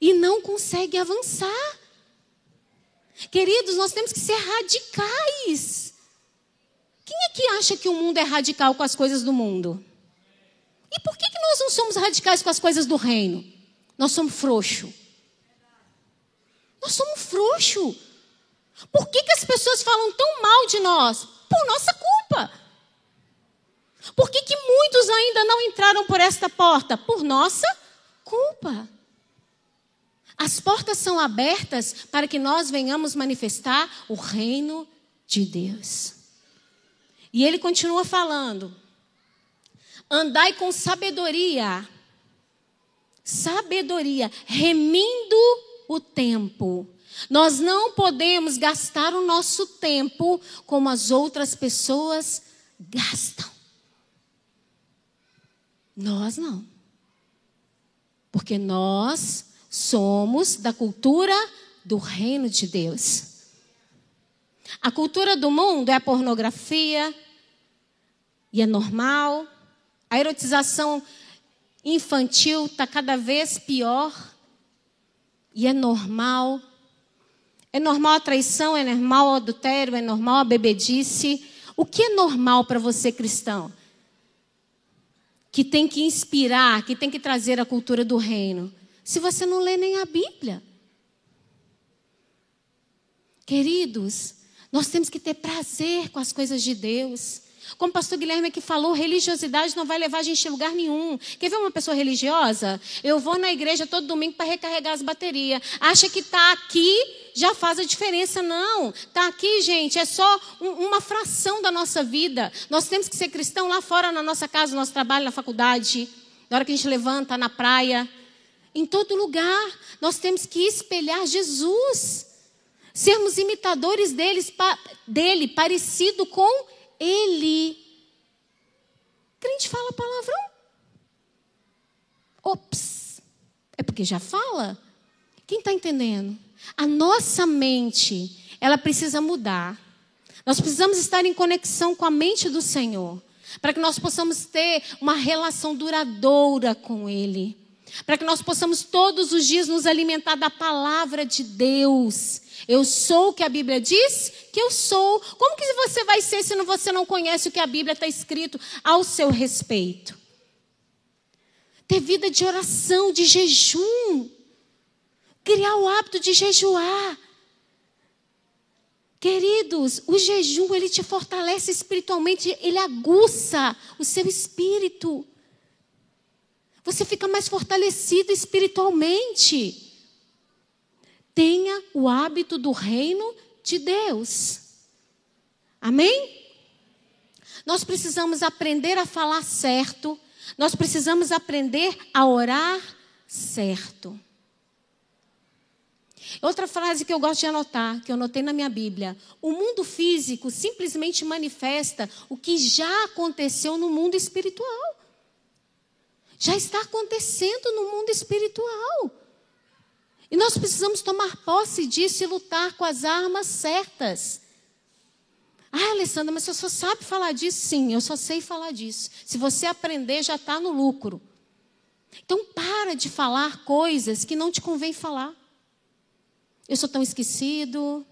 Speaker 4: E não consegue avançar. Queridos, nós temos que ser radicais. Quem é que acha que o mundo é radical com as coisas do mundo? E por que, que nós não somos radicais com as coisas do reino? Nós somos frouxo. Nós somos frouxo. Por que, que as pessoas falam tão mal de nós? Por nossa culpa. Por que, que muitos ainda não entraram por esta porta? Por nossa culpa. As portas são abertas para que nós venhamos manifestar o reino de Deus. E ele continua falando: andai com sabedoria, sabedoria, remindo o tempo. Nós não podemos gastar o nosso tempo como as outras pessoas gastam. Nós não. Porque nós somos da cultura do reino de Deus. A cultura do mundo é a pornografia, e é normal. A erotização infantil está cada vez pior, e é normal. É normal a traição, é normal o adultério, é normal a bebedice. O que é normal para você cristão? Que tem que inspirar, que tem que trazer a cultura do reino se você não lê nem a Bíblia? Queridos, nós temos que ter prazer com as coisas de Deus. Como o pastor Guilherme aqui falou, religiosidade não vai levar a gente a lugar nenhum. Quer ver uma pessoa religiosa? Eu vou na igreja todo domingo para recarregar as baterias. Acha que está aqui já faz a diferença? Não. Está aqui, gente, é só um, uma fração da nossa vida. Nós temos que ser cristão lá fora, na nossa casa, no nosso trabalho, na faculdade. Na hora que a gente levanta, na praia. Em todo lugar, nós temos que espelhar Jesus. Sermos imitadores deles, dele, parecido com ele. Crente fala palavrão? Ops, é porque já fala? Quem está entendendo? A nossa mente, ela precisa mudar. Nós precisamos estar em conexão com a mente do Senhor, para que nós possamos ter uma relação duradoura com Ele para que nós possamos todos os dias nos alimentar da palavra de Deus. Eu sou o que a Bíblia diz que eu sou. Como que você vai ser se você não conhece o que a Bíblia está escrito ao seu respeito? Ter vida de oração, de jejum. Criar o hábito de jejuar. Queridos, o jejum ele te fortalece espiritualmente, ele aguça o seu espírito. Você fica mais fortalecido espiritualmente. Tenha o hábito do reino de Deus. Amém? Nós precisamos aprender a falar certo, nós precisamos aprender a orar certo. Outra frase que eu gosto de anotar, que eu anotei na minha Bíblia: o mundo físico simplesmente manifesta o que já aconteceu no mundo espiritual. Já está acontecendo no mundo espiritual. E nós precisamos tomar posse disso e lutar com as armas certas. Ah, Alessandra, mas você só sabe falar disso? Sim, eu só sei falar disso. Se você aprender, já está no lucro. Então, para de falar coisas que não te convém falar. Eu sou tão esquecido,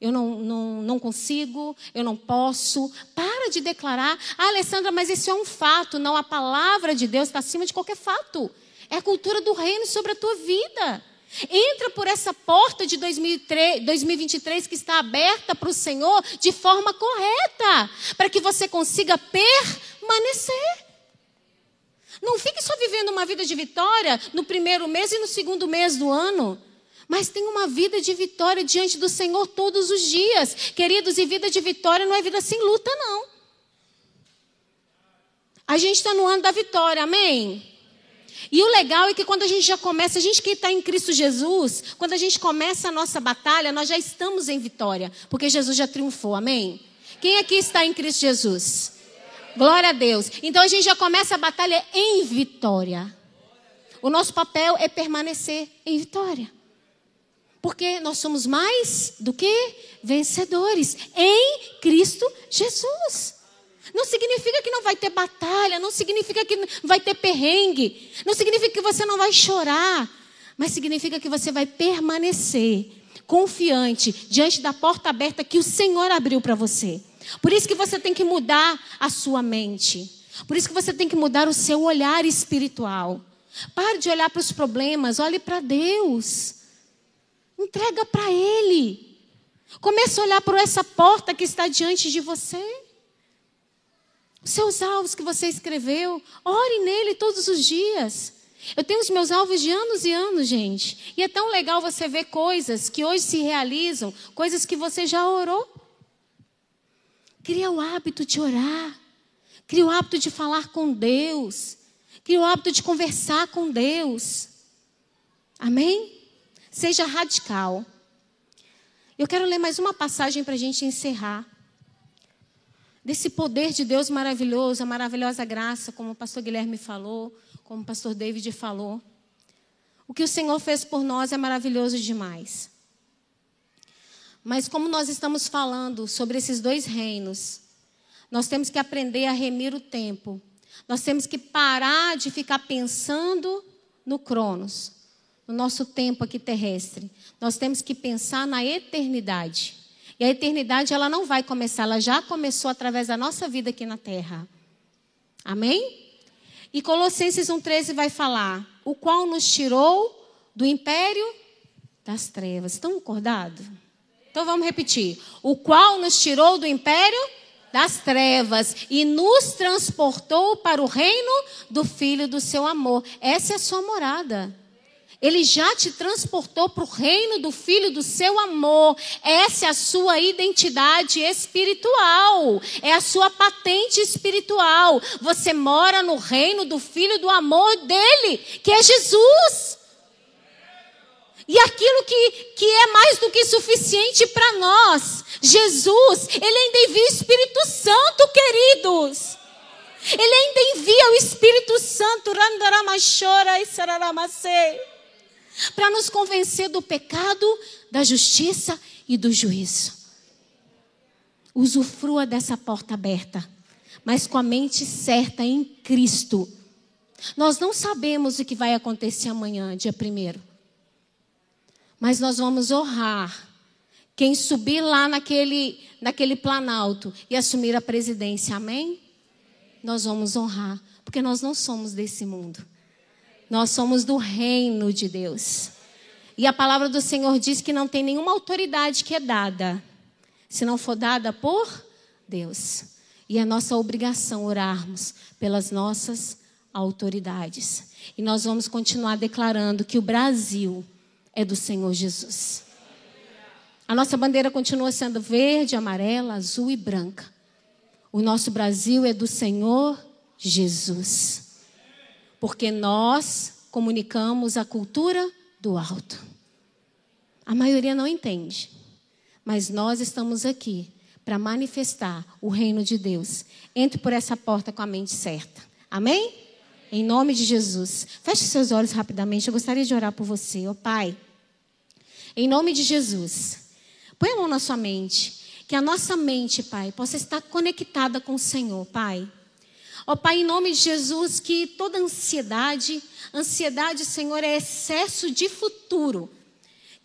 Speaker 4: eu não, não, não consigo, eu não posso. Para de declarar, ah, Alessandra, mas isso é um fato. Não, a palavra de Deus está acima de qualquer fato. É a cultura do reino sobre a tua vida. Entra por essa porta de 2003, 2023 que está aberta para o Senhor de forma correta, para que você consiga permanecer. Não fique só vivendo uma vida de vitória no primeiro mês e no segundo mês do ano. Mas tenha uma vida de vitória diante do Senhor todos os dias. Queridos, e vida de vitória não é vida sem luta, não. A gente está no ano da vitória, amém? E o legal é que quando a gente já começa, a gente que está em Cristo Jesus, quando a gente começa a nossa batalha, nós já estamos em vitória, porque Jesus já triunfou, amém? Quem aqui está em Cristo Jesus? Glória a Deus. Então a gente já começa a batalha em vitória. O nosso papel é permanecer em vitória. Porque nós somos mais do que vencedores em Cristo Jesus. Não significa que não vai ter batalha, não significa que vai ter perrengue, não significa que você não vai chorar, mas significa que você vai permanecer confiante diante da porta aberta que o Senhor abriu para você. Por isso que você tem que mudar a sua mente. Por isso que você tem que mudar o seu olhar espiritual. Pare de olhar para os problemas, olhe para Deus. Entrega para Ele. Comece a olhar para essa porta que está diante de você. Os seus alvos que você escreveu, ore nele todos os dias. Eu tenho os meus alvos de anos e anos, gente. E é tão legal você ver coisas que hoje se realizam, coisas que você já orou. Cria o hábito de orar. Cria o hábito de falar com Deus. Cria o hábito de conversar com Deus. Amém? Seja radical. Eu quero ler mais uma passagem para a gente encerrar desse poder de Deus maravilhoso, a maravilhosa graça, como o pastor Guilherme falou, como o pastor David falou. O que o Senhor fez por nós é maravilhoso demais. Mas como nós estamos falando sobre esses dois reinos, nós temos que aprender a remir o tempo. Nós temos que parar de ficar pensando no Cronos, no nosso tempo aqui terrestre. Nós temos que pensar na eternidade. E a eternidade ela não vai começar, ela já começou através da nossa vida aqui na terra. Amém? E Colossenses 1,13 vai falar: o qual nos tirou do império das trevas. Estão acordados? Então vamos repetir: o qual nos tirou do império das trevas e nos transportou para o reino do Filho do seu amor. Essa é a sua morada. Ele já te transportou para o reino do Filho do seu amor. Essa é a sua identidade espiritual. É a sua patente espiritual. Você mora no reino do Filho do amor dele, que é Jesus. E aquilo que, que é mais do que suficiente para nós, Jesus, Ele ainda envia o Espírito Santo, queridos. Ele ainda envia o Espírito Santo, Randaramachora e Sararamacei para nos convencer do pecado, da justiça e do juízo. Usufrua dessa porta aberta, mas com a mente certa em Cristo. Nós não sabemos o que vai acontecer amanhã, dia primeiro. Mas nós vamos honrar quem subir lá naquele, naquele planalto e assumir a presidência. Amém? Nós vamos honrar, porque nós não somos desse mundo. Nós somos do reino de Deus. E a palavra do Senhor diz que não tem nenhuma autoridade que é dada, se não for dada por Deus. E é nossa obrigação orarmos pelas nossas autoridades. E nós vamos continuar declarando que o Brasil é do Senhor Jesus. A nossa bandeira continua sendo verde, amarela, azul e branca. O nosso Brasil é do Senhor Jesus. Porque nós comunicamos a cultura do alto. A maioria não entende, mas nós estamos aqui para manifestar o reino de Deus. Entre por essa porta com a mente certa. Amém? Em nome de Jesus. Feche seus olhos rapidamente. Eu gostaria de orar por você, ó oh, Pai. Em nome de Jesus. Põe a mão na sua mente. Que a nossa mente, Pai, possa estar conectada com o Senhor, Pai. Ó Pai, em nome de Jesus, que toda ansiedade, ansiedade, Senhor, é excesso de futuro.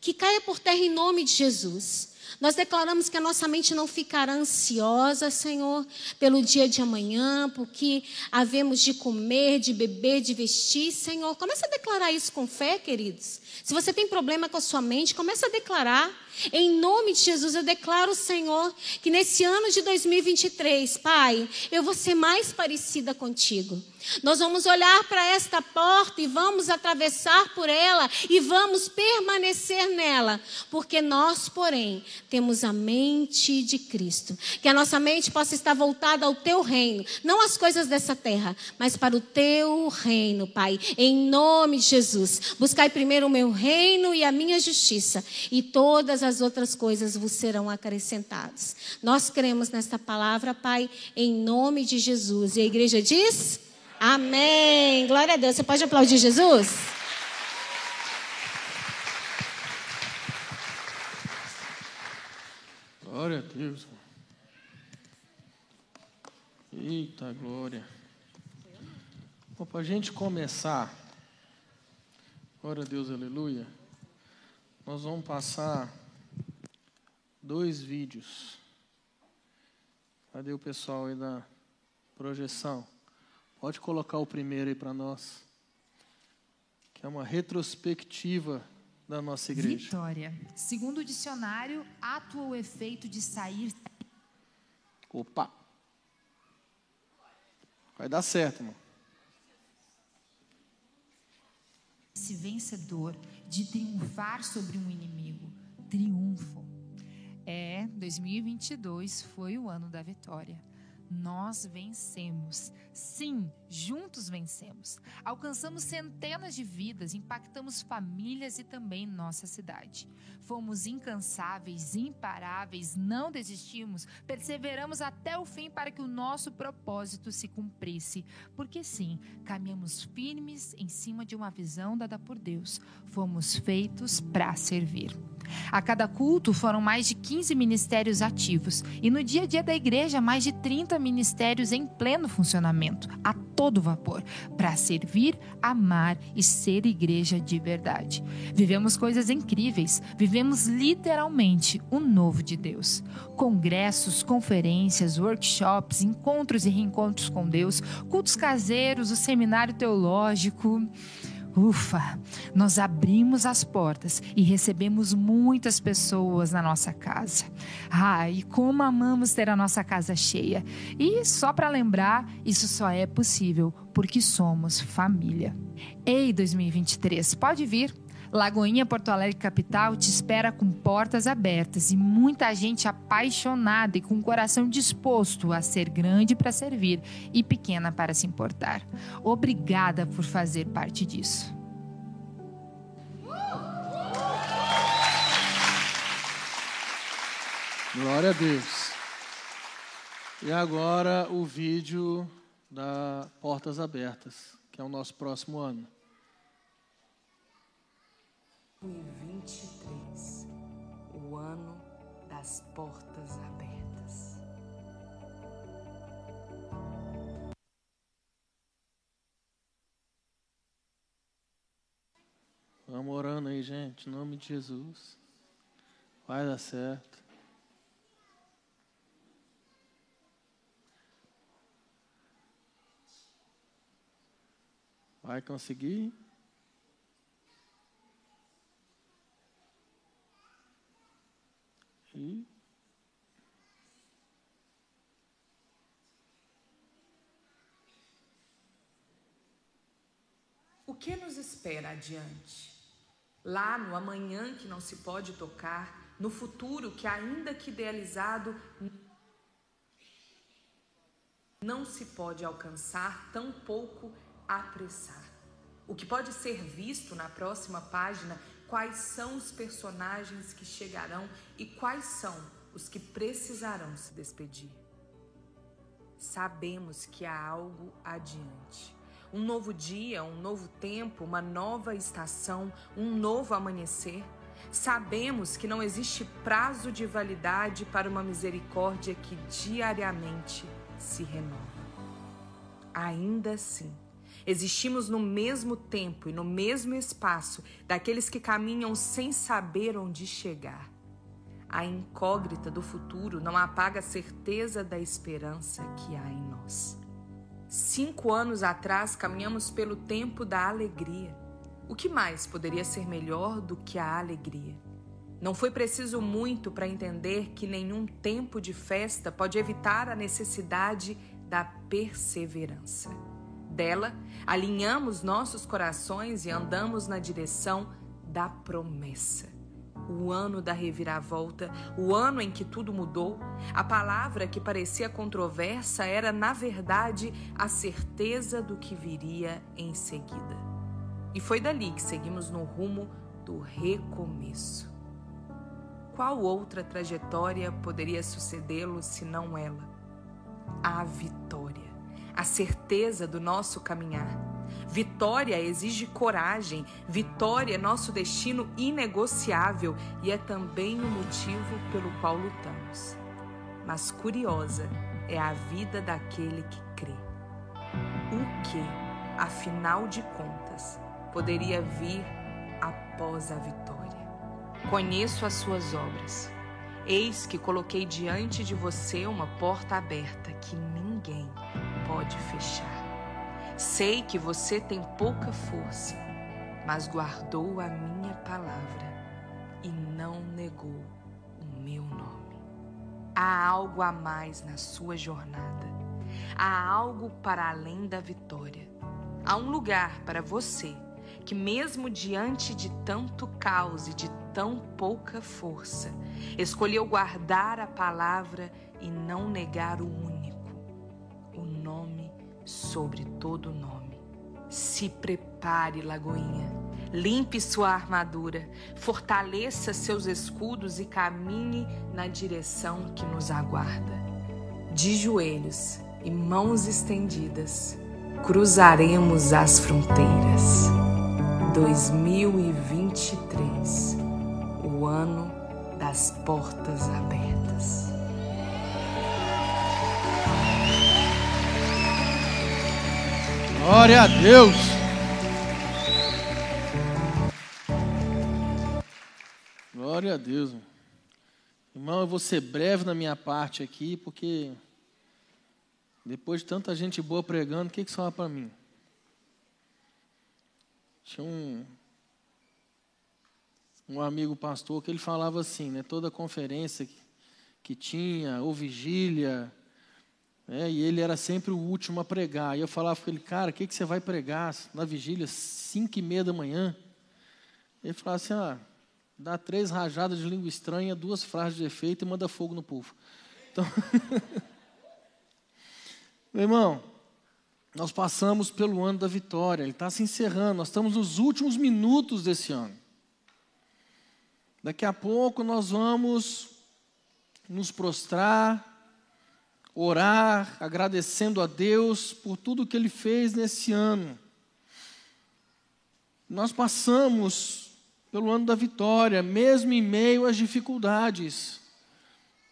Speaker 4: Que caia por terra em nome de Jesus. Nós declaramos que a nossa mente não ficará ansiosa, Senhor, pelo dia de amanhã, porque havemos de comer, de beber, de vestir, Senhor. Comece a declarar isso com fé, queridos. Se você tem problema com a sua mente, comece a declarar. Em nome de Jesus, eu declaro, Senhor, que nesse ano de 2023, Pai, eu vou ser mais parecida contigo. Nós vamos olhar para esta porta e vamos atravessar por ela e vamos permanecer nela, porque nós, porém, temos a mente de Cristo. Que a nossa mente possa estar voltada ao teu reino, não às coisas dessa terra, mas para o teu reino, Pai. Em nome de Jesus. Buscai primeiro o meu reino e a minha justiça, e todas as outras coisas vos serão acrescentadas. Nós cremos nesta palavra, Pai, em nome de Jesus. E a igreja diz: Amém. Glória a Deus. Você pode aplaudir Jesus?
Speaker 1: Glória a Deus. Eita glória. Para a gente começar, glória a Deus, aleluia. Nós vamos passar dois vídeos. Cadê o pessoal aí da projeção? Pode colocar o primeiro aí para nós. Que é uma retrospectiva da nossa igreja.
Speaker 5: Vitória. Segundo o dicionário, ato ou efeito de sair.
Speaker 1: Opa! Vai dar certo, irmão.
Speaker 5: Esse vencedor de triunfar sobre um inimigo. Triunfo. É, 2022 foi o ano da vitória nós vencemos. Sim, juntos vencemos. Alcançamos centenas de vidas, impactamos famílias e também nossa cidade. Fomos incansáveis, imparáveis, não desistimos, perseveramos até o fim para que o nosso propósito se cumprisse. Porque sim, caminhamos firmes em cima de uma visão dada por Deus. Fomos feitos para servir. A cada culto foram mais de 15 ministérios ativos e no dia a dia da igreja, mais de 30 ministérios em pleno funcionamento, a todo vapor, para servir, amar e ser igreja de verdade. Vivemos coisas incríveis, vivemos literalmente o novo de Deus. Congressos, conferências, workshops, encontros e reencontros com Deus, cultos caseiros, o seminário teológico. Ufa, nós abrimos as portas e recebemos muitas pessoas na nossa casa. Ai, como amamos ter a nossa casa cheia. E só para lembrar, isso só é possível porque somos família. Ei, 2023, pode vir. Lagoinha Porto Alegre Capital te espera com portas abertas e muita gente apaixonada e com o coração disposto a ser grande para servir e pequena para se importar. Obrigada por fazer parte disso.
Speaker 1: Glória a Deus. E agora o vídeo da Portas Abertas, que é o nosso próximo ano.
Speaker 6: 2023, o ano das portas abertas.
Speaker 1: Vamos orando aí, gente, em nome de Jesus. Vai dar certo. Vai conseguir?
Speaker 6: O que nos espera adiante? Lá no amanhã que não se pode tocar, no futuro que, ainda que idealizado, não se pode alcançar, tampouco apressar. O que pode ser visto na próxima página, quais são os personagens que chegarão e quais são os que precisarão se despedir. Sabemos que há algo adiante. Um novo dia, um novo tempo, uma nova estação, um novo amanhecer. Sabemos que não existe prazo de validade para uma misericórdia que diariamente se renova. Ainda assim, existimos no mesmo tempo e no mesmo espaço daqueles que caminham sem saber onde chegar. A incógnita do futuro não apaga a certeza da esperança que há em nós. Cinco anos atrás caminhamos pelo tempo da alegria. O que mais poderia ser melhor do que a alegria? Não foi preciso muito para entender que nenhum tempo de festa pode evitar a necessidade da perseverança. Dela, alinhamos nossos corações e andamos na direção da promessa. O ano da reviravolta, o ano em que tudo mudou, a palavra que parecia controversa era, na verdade, a certeza do que viria em seguida. E foi dali que seguimos no rumo do recomeço. Qual outra trajetória poderia sucedê-lo senão ela? A vitória, a certeza do nosso caminhar. Vitória exige coragem, vitória é nosso destino inegociável e é também o motivo pelo qual lutamos. Mas curiosa é a vida daquele que crê. O que, afinal de contas, poderia vir após a vitória? Conheço as suas obras. Eis que coloquei diante de você uma porta aberta que ninguém pode fechar. Sei que você tem pouca força, mas guardou a minha palavra e não negou o meu nome. Há algo a mais na sua jornada. Há algo para além da vitória. Há um lugar para você que, mesmo diante de tanto caos e de tão pouca força, escolheu guardar a palavra e não negar o único, sobre todo nome. Se prepare, Lagoinha. Limpe sua armadura, fortaleça seus escudos e caminhe na direção que nos aguarda. De joelhos e mãos estendidas, cruzaremos as fronteiras. 2023, o ano das portas abertas.
Speaker 1: Glória a Deus. Glória a Deus. Irmão, eu vou ser breve na minha parte aqui, porque depois de tanta gente boa pregando, o que, que sobra para mim? Tinha um, um amigo pastor que ele falava assim, né? Toda conferência que, que tinha, ou vigília, né, e ele era sempre o último a pregar. E eu falava com ele, cara, o que, que você vai pregar na vigília, cinco e meia da manhã? Ele falava assim, ah, dá três rajadas de língua estranha, duas frases de efeito e manda fogo no povo. Então, meu irmão, nós passamos pelo ano da vitória, ele está se encerrando, nós estamos nos últimos minutos desse ano. Daqui a pouco nós vamos nos prostrar, orar, agradecendo a Deus por tudo que Ele fez nesse ano. Nós passamos pelo ano da vitória, mesmo em meio às dificuldades.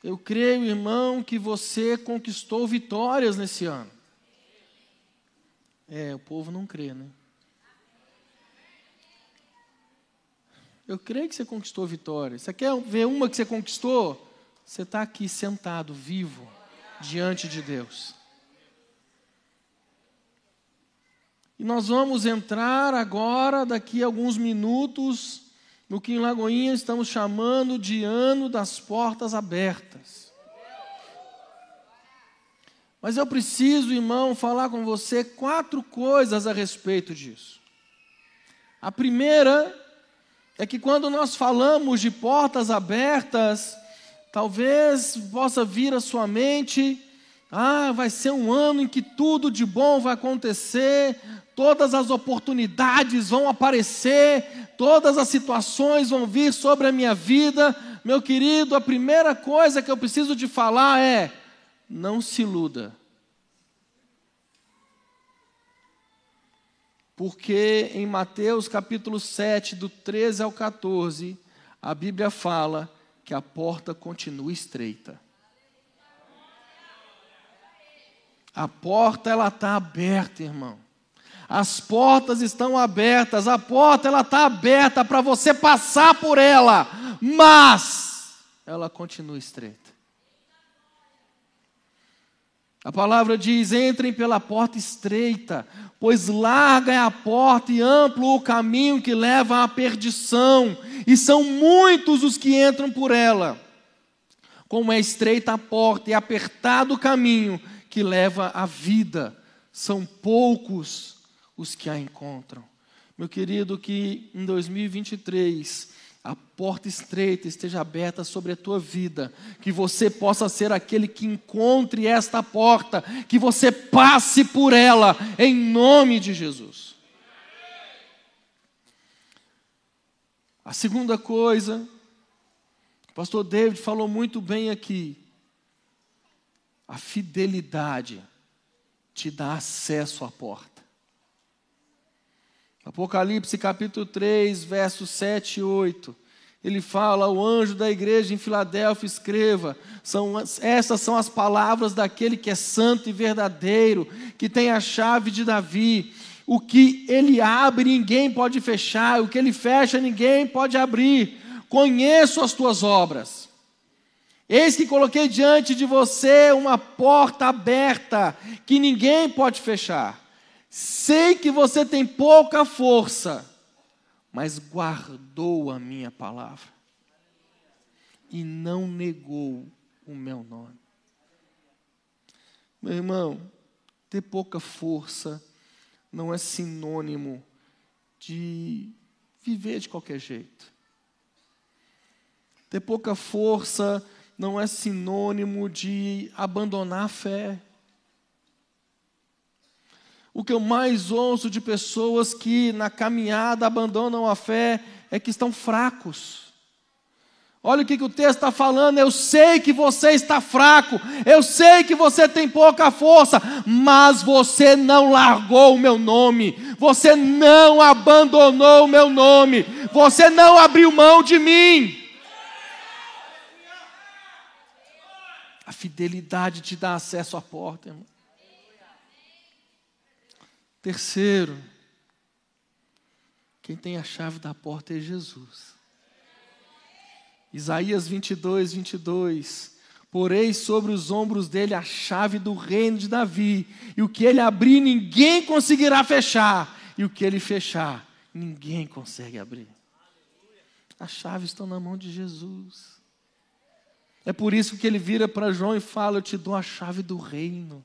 Speaker 1: Eu creio, irmão, que você conquistou vitórias nesse ano. É, o povo não crê, né? Eu creio que você conquistou vitórias. Você quer ver uma que você conquistou? Você está aqui sentado, vivo diante de Deus. E nós vamos entrar agora, daqui a alguns minutos, no que em Lagoinha estamos chamando de ano das portas abertas. Mas eu preciso, irmão, falar com você quatro coisas a respeito disso. A primeira é que quando nós falamos de portas abertas, talvez possa vir à sua mente, ah, vai ser um ano em que tudo de bom vai acontecer, todas as oportunidades vão aparecer, todas as situações vão vir sobre a minha vida. Meu querido, a primeira coisa que eu preciso de falar é: não se iluda. Porque em Mateus capítulo 7, do 13 ao 14, a Bíblia fala que a porta continua estreita. A porta ela está aberta, irmão. As portas estão abertas, a porta ela está aberta para você passar por ela, mas ela continua estreita. A palavra diz: entrem pela porta estreita, pois larga é a porta e amplo o caminho que leva à perdição, e são muitos os que entram por ela. Como é estreita a porta e apertado o caminho que leva à vida, são poucos os que a encontram. Meu querido, que em 2023 a porta estreita esteja aberta sobre a tua vida, que você possa ser aquele que encontre esta porta, que você passe por ela, em nome de Jesus. A segunda coisa, o pastor David falou muito bem aqui, a fidelidade te dá acesso à porta. Apocalipse capítulo 3, versos 7 e 8. Ele fala: O anjo da igreja em Filadélfia escreva: são, essas são as palavras daquele que é santo e verdadeiro, que tem a chave de Davi. O que ele abre, ninguém pode fechar, o que ele fecha, ninguém pode abrir. Conheço as tuas obras. Eis que coloquei diante de você uma porta aberta, que ninguém pode fechar. Sei que você tem pouca força, mas guardou a minha palavra e não negou o meu nome. Meu irmão, ter pouca força não é sinônimo de viver de qualquer jeito. Ter pouca força não é sinônimo de abandonar a fé. O que eu mais ouço de pessoas que na caminhada abandonam a fé é que estão fracos. Olha o que, que o texto está falando. Eu sei que você está fraco, eu sei que você tem pouca força, mas você não largou o meu nome, você não abandonou o meu nome, você não abriu mão de mim. A fidelidade te dá acesso à porta, irmão. Terceiro, quem tem a chave da porta é Jesus. Isaías 22, 22. Porei sobre os ombros dele a chave do reino de Davi, e o que ele abrir, ninguém conseguirá fechar, e o que ele fechar, ninguém consegue abrir. As chaves estão na mão de Jesus. É por isso que ele vira para João e fala: Eu te dou a chave do reino.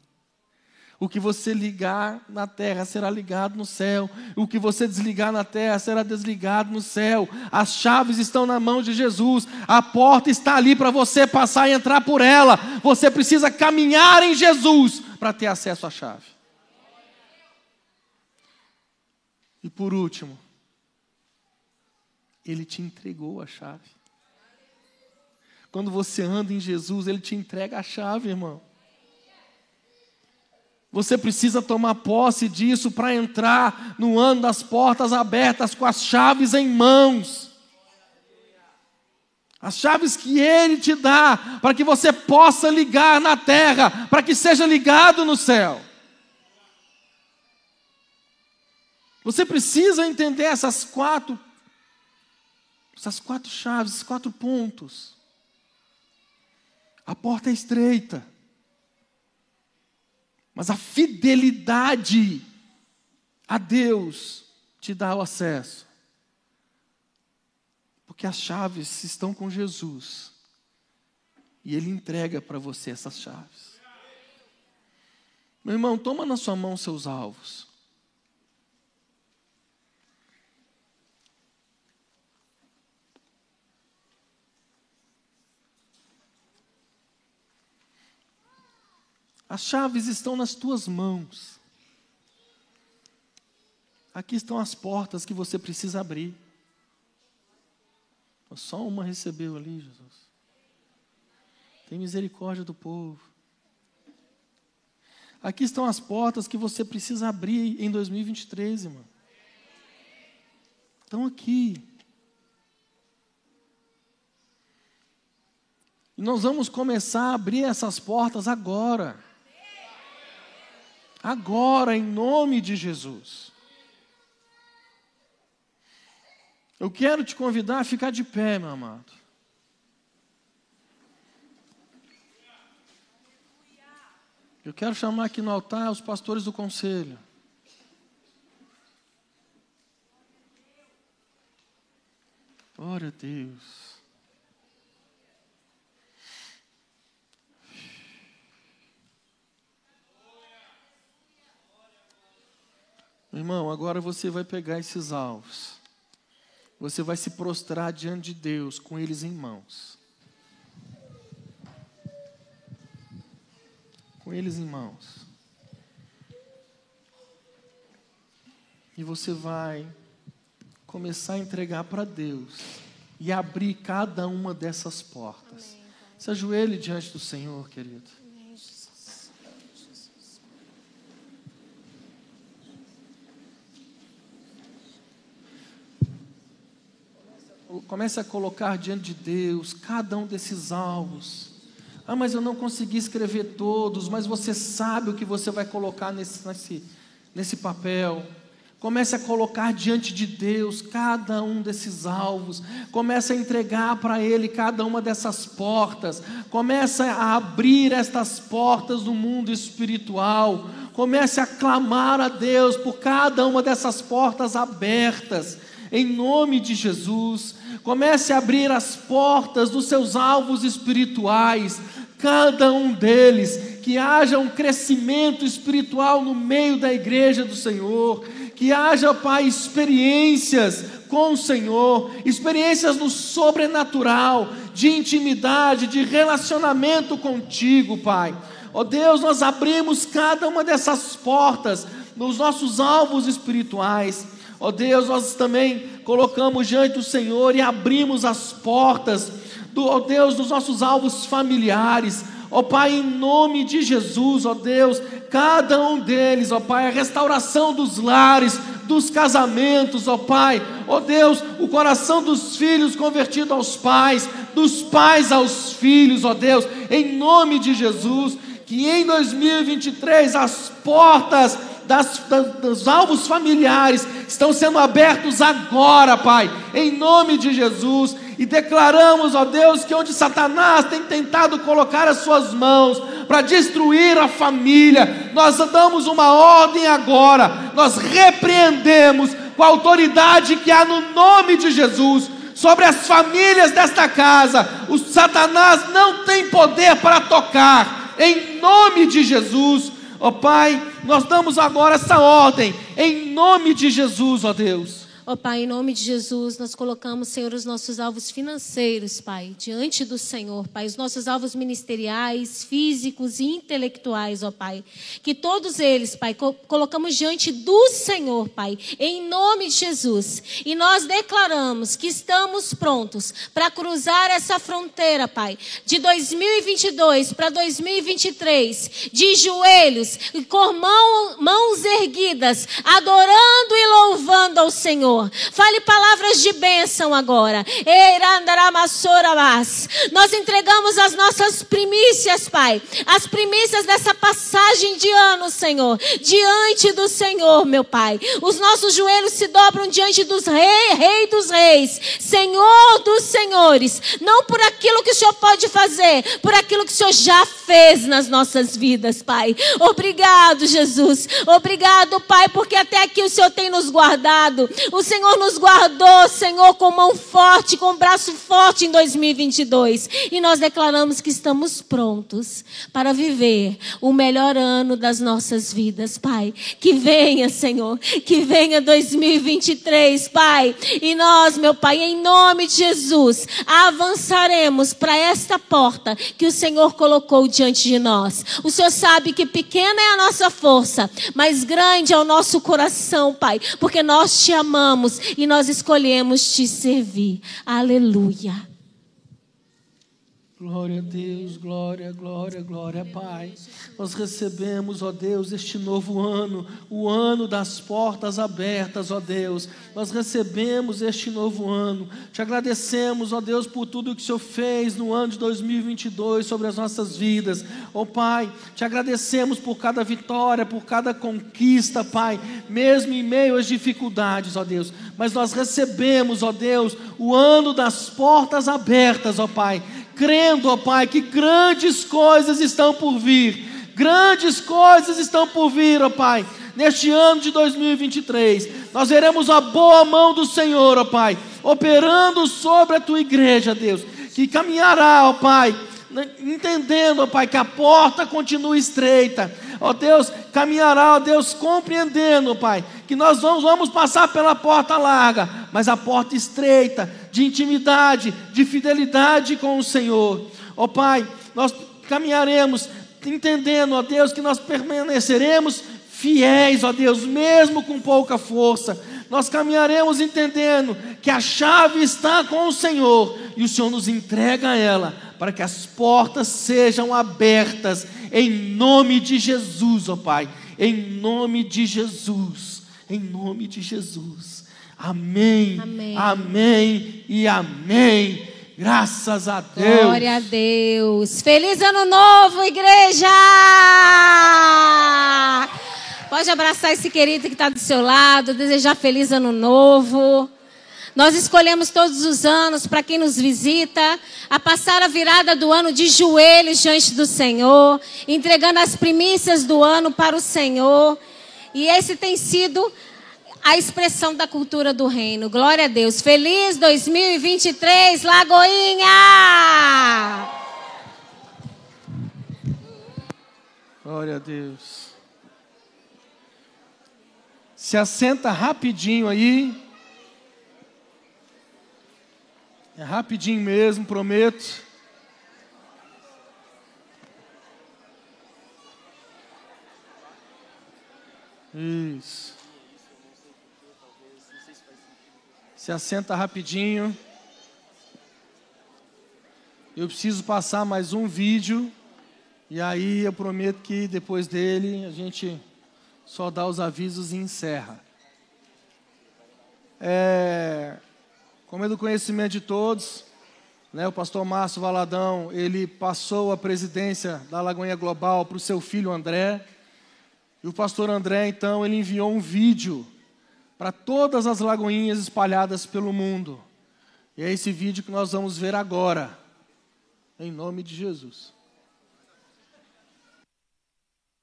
Speaker 1: O que você ligar na terra será ligado no céu. O que você desligar na terra será desligado no céu. As chaves estão na mão de Jesus. A porta está ali para você passar e entrar por ela. Você precisa caminhar em Jesus para ter acesso à chave. E por último, Ele te entregou a chave. Quando você anda em Jesus, Ele te entrega a chave, irmão. Você precisa tomar posse disso para entrar no ano das portas abertas com as chaves em mãos. As chaves que Ele te dá para que você possa ligar na terra, para que seja ligado no céu. Você precisa entender essas quatro, essas quatro chaves, esses quatro pontos. A porta é estreita. Mas a fidelidade a Deus te dá o acesso. Porque as chaves estão com Jesus. E Ele entrega para você essas chaves. Meu irmão, toma na sua mão seus alvos. As chaves estão nas tuas mãos. Aqui estão as portas que você precisa abrir. Só uma recebeu ali, Jesus. Tem misericórdia do povo. Aqui estão as portas que você precisa abrir em 2023, irmão. Estão aqui. E nós vamos começar a abrir essas portas agora. Agora, em nome de Jesus. Eu quero te convidar a ficar de pé, meu amado. Eu quero chamar aqui no altar os pastores do conselho. Glória a Deus. Irmão, agora você vai pegar esses alvos. Você vai se prostrar diante de Deus com eles em mãos. Com eles em mãos. E você vai começar a entregar para Deus e abrir cada uma dessas portas. Se ajoelhe diante do Senhor, querido. Comece a colocar diante de Deus cada um desses alvos. Ah, mas eu não consegui escrever todos, mas você sabe o que você vai colocar nesse, nesse, nesse papel. Comece a colocar diante de Deus cada um desses alvos. Comece a entregar para Ele cada uma dessas portas. Comece a abrir estas portas do mundo espiritual. Comece a clamar a Deus por cada uma dessas portas abertas. Em nome de Jesus. Comece a abrir as portas dos seus alvos espirituais, cada um deles, que haja um crescimento espiritual no meio da igreja do Senhor, que haja, Pai, experiências com o Senhor, experiências no sobrenatural, de intimidade, de relacionamento contigo, Pai. Ó oh Deus, nós abrimos cada uma dessas portas nos nossos alvos espirituais. Ó oh Deus, nós também colocamos diante do Senhor e abrimos as portas, do, ó oh Deus, dos nossos alvos familiares. Ó Pai, em nome de Jesus, ó Deus, cada um deles, ó Pai, a restauração dos lares, dos casamentos, ó Pai, ó Deus, o coração dos filhos convertido aos pais, dos pais aos filhos, ó Deus, em nome de Jesus, que em 2023 as portas das, das, dos alvos familiares estão sendo abertos agora, Pai, em nome de Jesus. E declaramos, ó Deus, que onde Satanás tem tentado colocar as suas mãos para destruir a família, nós damos uma ordem agora, nós repreendemos com a autoridade que há no nome de Jesus sobre as famílias desta casa. O Satanás não tem poder para tocar, em nome de Jesus. Ó oh, Pai, nós damos agora essa ordem, em nome de Jesus, ó Deus.
Speaker 4: Ó oh, Pai, em nome de Jesus, nós colocamos, Senhor, os nossos alvos financeiros, Pai, diante do Senhor, Pai, os nossos alvos ministeriais, físicos e intelectuais, ó Pai. Que todos eles, Pai, co colocamos diante do Senhor, Pai, em nome de Jesus. E nós declaramos que estamos prontos para cruzar essa fronteira, Pai, de 2022 para 2023, de joelhos e com mão, mãos erguidas, adorando e louvando ao Senhor. Senhor. Fale palavras de bênção agora. Nós entregamos as nossas primícias, Pai. As primícias dessa passagem de ano, Senhor. Diante do Senhor, meu Pai. Os nossos joelhos se dobram diante dos rei, rei dos reis. Senhor dos senhores. Não por aquilo que o Senhor pode fazer, por aquilo que o Senhor já fez nas nossas vidas, Pai. Obrigado, Jesus. Obrigado, Pai, porque até aqui o Senhor tem nos guardado. O Senhor nos guardou, Senhor, com mão forte, com braço forte em 2022. E nós declaramos que estamos prontos para viver o melhor ano das nossas vidas, Pai. Que venha, Senhor, que venha 2023, Pai. E nós, meu Pai, em nome de Jesus, avançaremos para esta porta que o Senhor colocou diante de nós. O Senhor sabe que pequena é a nossa força, mas grande é o nosso coração, Pai, porque nós te amamos e nós escolhemos te servir. Aleluia.
Speaker 1: Glória a Deus, glória, glória, glória, Pai. Nós recebemos, ó Deus, este novo ano, o ano das portas abertas, ó Deus. Nós recebemos este novo ano. Te agradecemos, ó Deus, por tudo que o Senhor fez no ano de 2022 sobre as nossas vidas. Ó Pai, te agradecemos por cada vitória, por cada conquista, Pai, mesmo em meio às dificuldades, ó Deus. Mas nós recebemos, ó Deus, o ano das portas abertas, ó Pai crendo, ó Pai, que grandes coisas estão por vir. Grandes coisas estão por vir, ó Pai. Neste ano de 2023, nós veremos a boa mão do Senhor, ó Pai, operando sobre a tua igreja, Deus, que caminhará, ó Pai, entendendo, ó Pai, que a porta continua estreita. Ó Deus, caminhará, ó Deus, compreendendo, ó Pai, que nós vamos, vamos passar pela porta larga, mas a porta estreita, de intimidade, de fidelidade com o Senhor. Ó Pai, nós caminharemos entendendo, ó Deus, que nós permaneceremos fiéis, ó Deus, mesmo com pouca força. Nós caminharemos entendendo que a chave está com o Senhor e o Senhor nos entrega ela para que as portas sejam abertas em nome de Jesus, ó Pai, em nome de Jesus, em nome de Jesus. Amém, amém, amém e amém. Graças a Deus.
Speaker 4: Glória a Deus. Feliz ano novo, igreja! Pode abraçar esse querido que está do seu lado, desejar feliz ano novo. Nós escolhemos todos os anos, para quem nos visita, a passar a virada do ano de joelhos diante do Senhor, entregando as primícias do ano para o Senhor. E esse tem sido a expressão da cultura do reino. Glória a Deus. Feliz 2023, Lagoinha!
Speaker 1: Glória a Deus. Se assenta rapidinho aí. É rapidinho mesmo, prometo. Isso. Se assenta rapidinho. Eu preciso passar mais um vídeo. E aí eu prometo que depois dele a gente só dá os avisos e encerra. É, como é do conhecimento de todos, né, o pastor Márcio Valadão, ele passou a presidência da Lagoinha Global para o seu filho André. E o pastor André, então, ele enviou um vídeo para todas as lagoinhas espalhadas pelo mundo. E é esse vídeo que nós vamos ver agora, em nome de Jesus.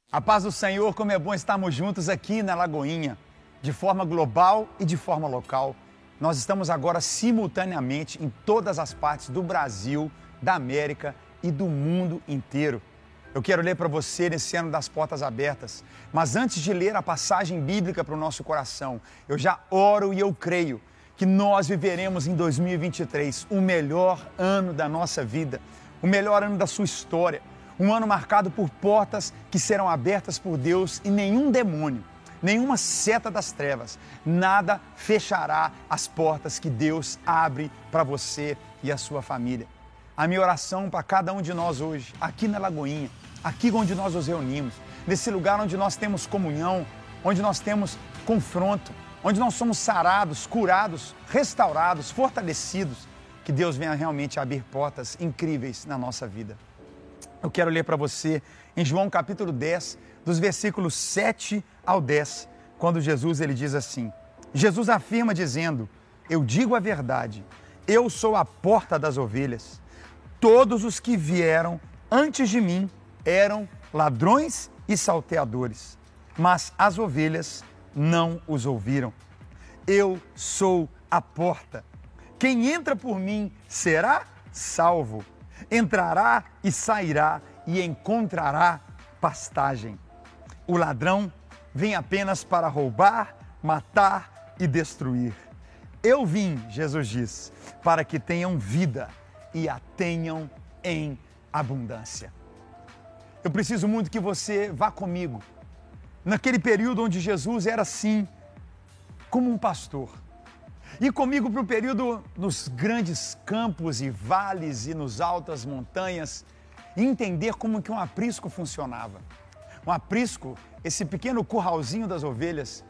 Speaker 7: A paz do Senhor, como é bom estarmos juntos aqui na Lagoinha, de forma global e de forma local. Nós estamos agora simultaneamente em todas as partes do Brasil, da América e do mundo inteiro. Eu quero ler para você nesse ano das portas abertas. Mas antes de ler a passagem bíblica para o nosso coração, eu já oro e eu creio que nós viveremos em 2023 o melhor ano da nossa vida, o melhor ano da sua história. Um ano marcado por portas que serão abertas por Deus e nenhum demônio nenhuma seta das trevas, nada fechará as portas que Deus abre para você e a sua família. A minha oração para cada um de nós hoje, aqui na Lagoinha, aqui onde nós nos reunimos, nesse lugar onde nós temos comunhão, onde nós temos confronto, onde nós somos sarados, curados, restaurados, fortalecidos, que Deus venha realmente abrir portas incríveis na nossa vida. Eu quero ler para você em João capítulo 10, dos versículos 7 ao 10, quando Jesus ele diz assim: Jesus afirma dizendo: Eu digo a verdade, eu sou a porta das ovelhas. Todos os que vieram antes de mim eram ladrões e salteadores, mas as ovelhas não os ouviram. Eu sou a porta. Quem entra por mim será salvo. Entrará e sairá e encontrará pastagem. O ladrão vem apenas para roubar, matar e destruir. Eu vim, Jesus diz, para que tenham vida e a tenham em abundância. Eu preciso muito que você vá comigo. Naquele período onde Jesus era assim, como um pastor. E comigo para o período nos grandes campos e vales e nos altas montanhas, entender como que um aprisco funcionava. Um aprisco, esse pequeno curralzinho das ovelhas,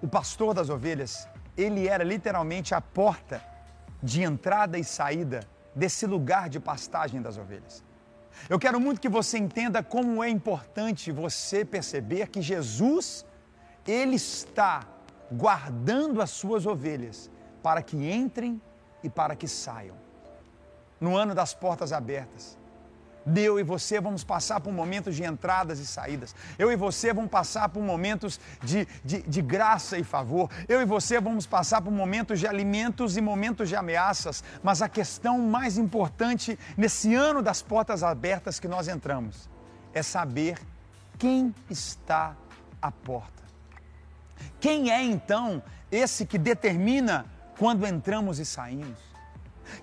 Speaker 7: o pastor das ovelhas, ele era literalmente a porta de entrada e saída desse lugar de pastagem das ovelhas. Eu quero muito que você entenda como é importante você perceber que Jesus, ele está guardando as suas ovelhas para que entrem e para que saiam. No ano das portas abertas, eu e você vamos passar por momentos de entradas e saídas. Eu e você vamos passar por momentos de, de, de, graça e favor. Eu e você vamos passar por momentos de alimentos e momentos de ameaças. Mas a questão mais importante nesse ano das portas abertas que nós entramos é saber quem está à porta. Quem é então esse que determina quando entramos e saímos?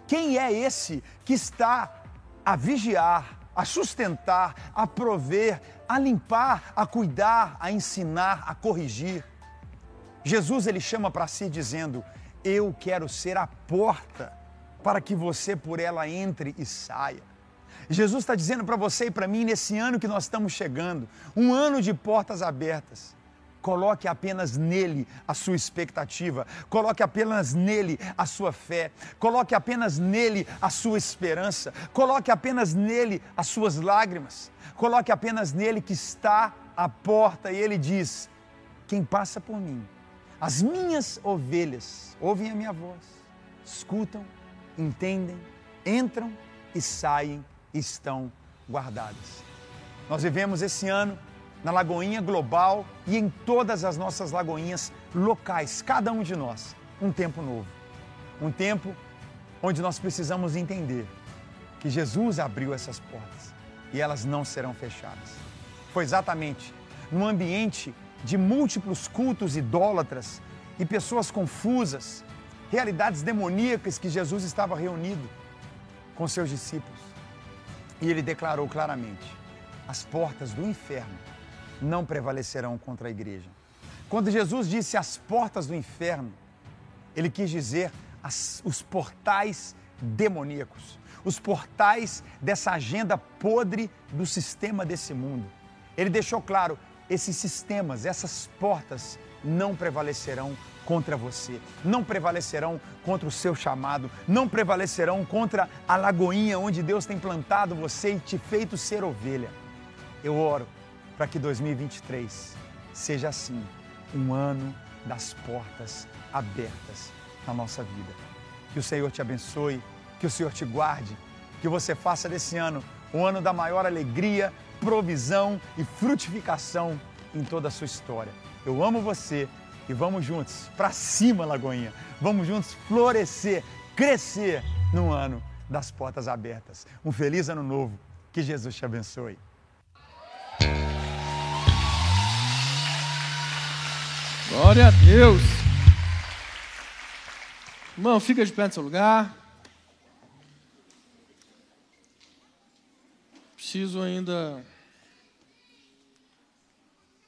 Speaker 7: Quem é esse que está a vigiar, a sustentar, a prover, a limpar, a cuidar, a ensinar, a corrigir? Jesus ele chama para si dizendo: Eu quero ser a porta para que você por ela entre e saia. Jesus está dizendo para você e para mim nesse ano que nós estamos chegando, um ano de portas abertas. Coloque apenas nele a sua expectativa, coloque apenas nele a sua fé, coloque apenas nele a sua esperança, coloque apenas nele as suas lágrimas, coloque apenas nele que está à porta e ele diz: Quem passa por mim, as minhas ovelhas ouvem a minha voz, escutam, entendem, entram e saem, estão guardadas. Nós vivemos esse ano na Lagoinha Global e em todas as nossas lagoinhas locais, cada um de nós, um tempo novo. Um tempo onde nós precisamos entender que Jesus abriu essas portas e elas não serão fechadas. Foi exatamente num ambiente de múltiplos cultos idólatras e pessoas confusas, realidades demoníacas que Jesus estava reunido com seus discípulos. E ele declarou claramente: as portas do inferno não prevalecerão contra a igreja. Quando Jesus disse as portas do inferno, ele quis dizer as, os portais demoníacos, os portais dessa agenda podre do sistema desse mundo. Ele deixou claro: esses sistemas, essas portas não prevalecerão contra você, não prevalecerão contra o seu chamado, não prevalecerão contra a lagoinha onde Deus tem plantado você e te feito ser ovelha. Eu oro para que 2023 seja assim, um ano das portas abertas na nossa vida. Que o Senhor te abençoe, que o Senhor te guarde, que você faça desse ano um ano da maior alegria, provisão e frutificação em toda a sua história. Eu amo você e vamos juntos para cima, Lagoinha. Vamos juntos florescer, crescer no ano das portas abertas. Um feliz ano novo. Que Jesus te abençoe.
Speaker 1: Glória a Deus. Irmão, fica de pé no seu lugar. Preciso ainda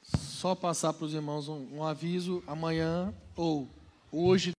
Speaker 1: só passar para os irmãos um, um aviso amanhã ou hoje.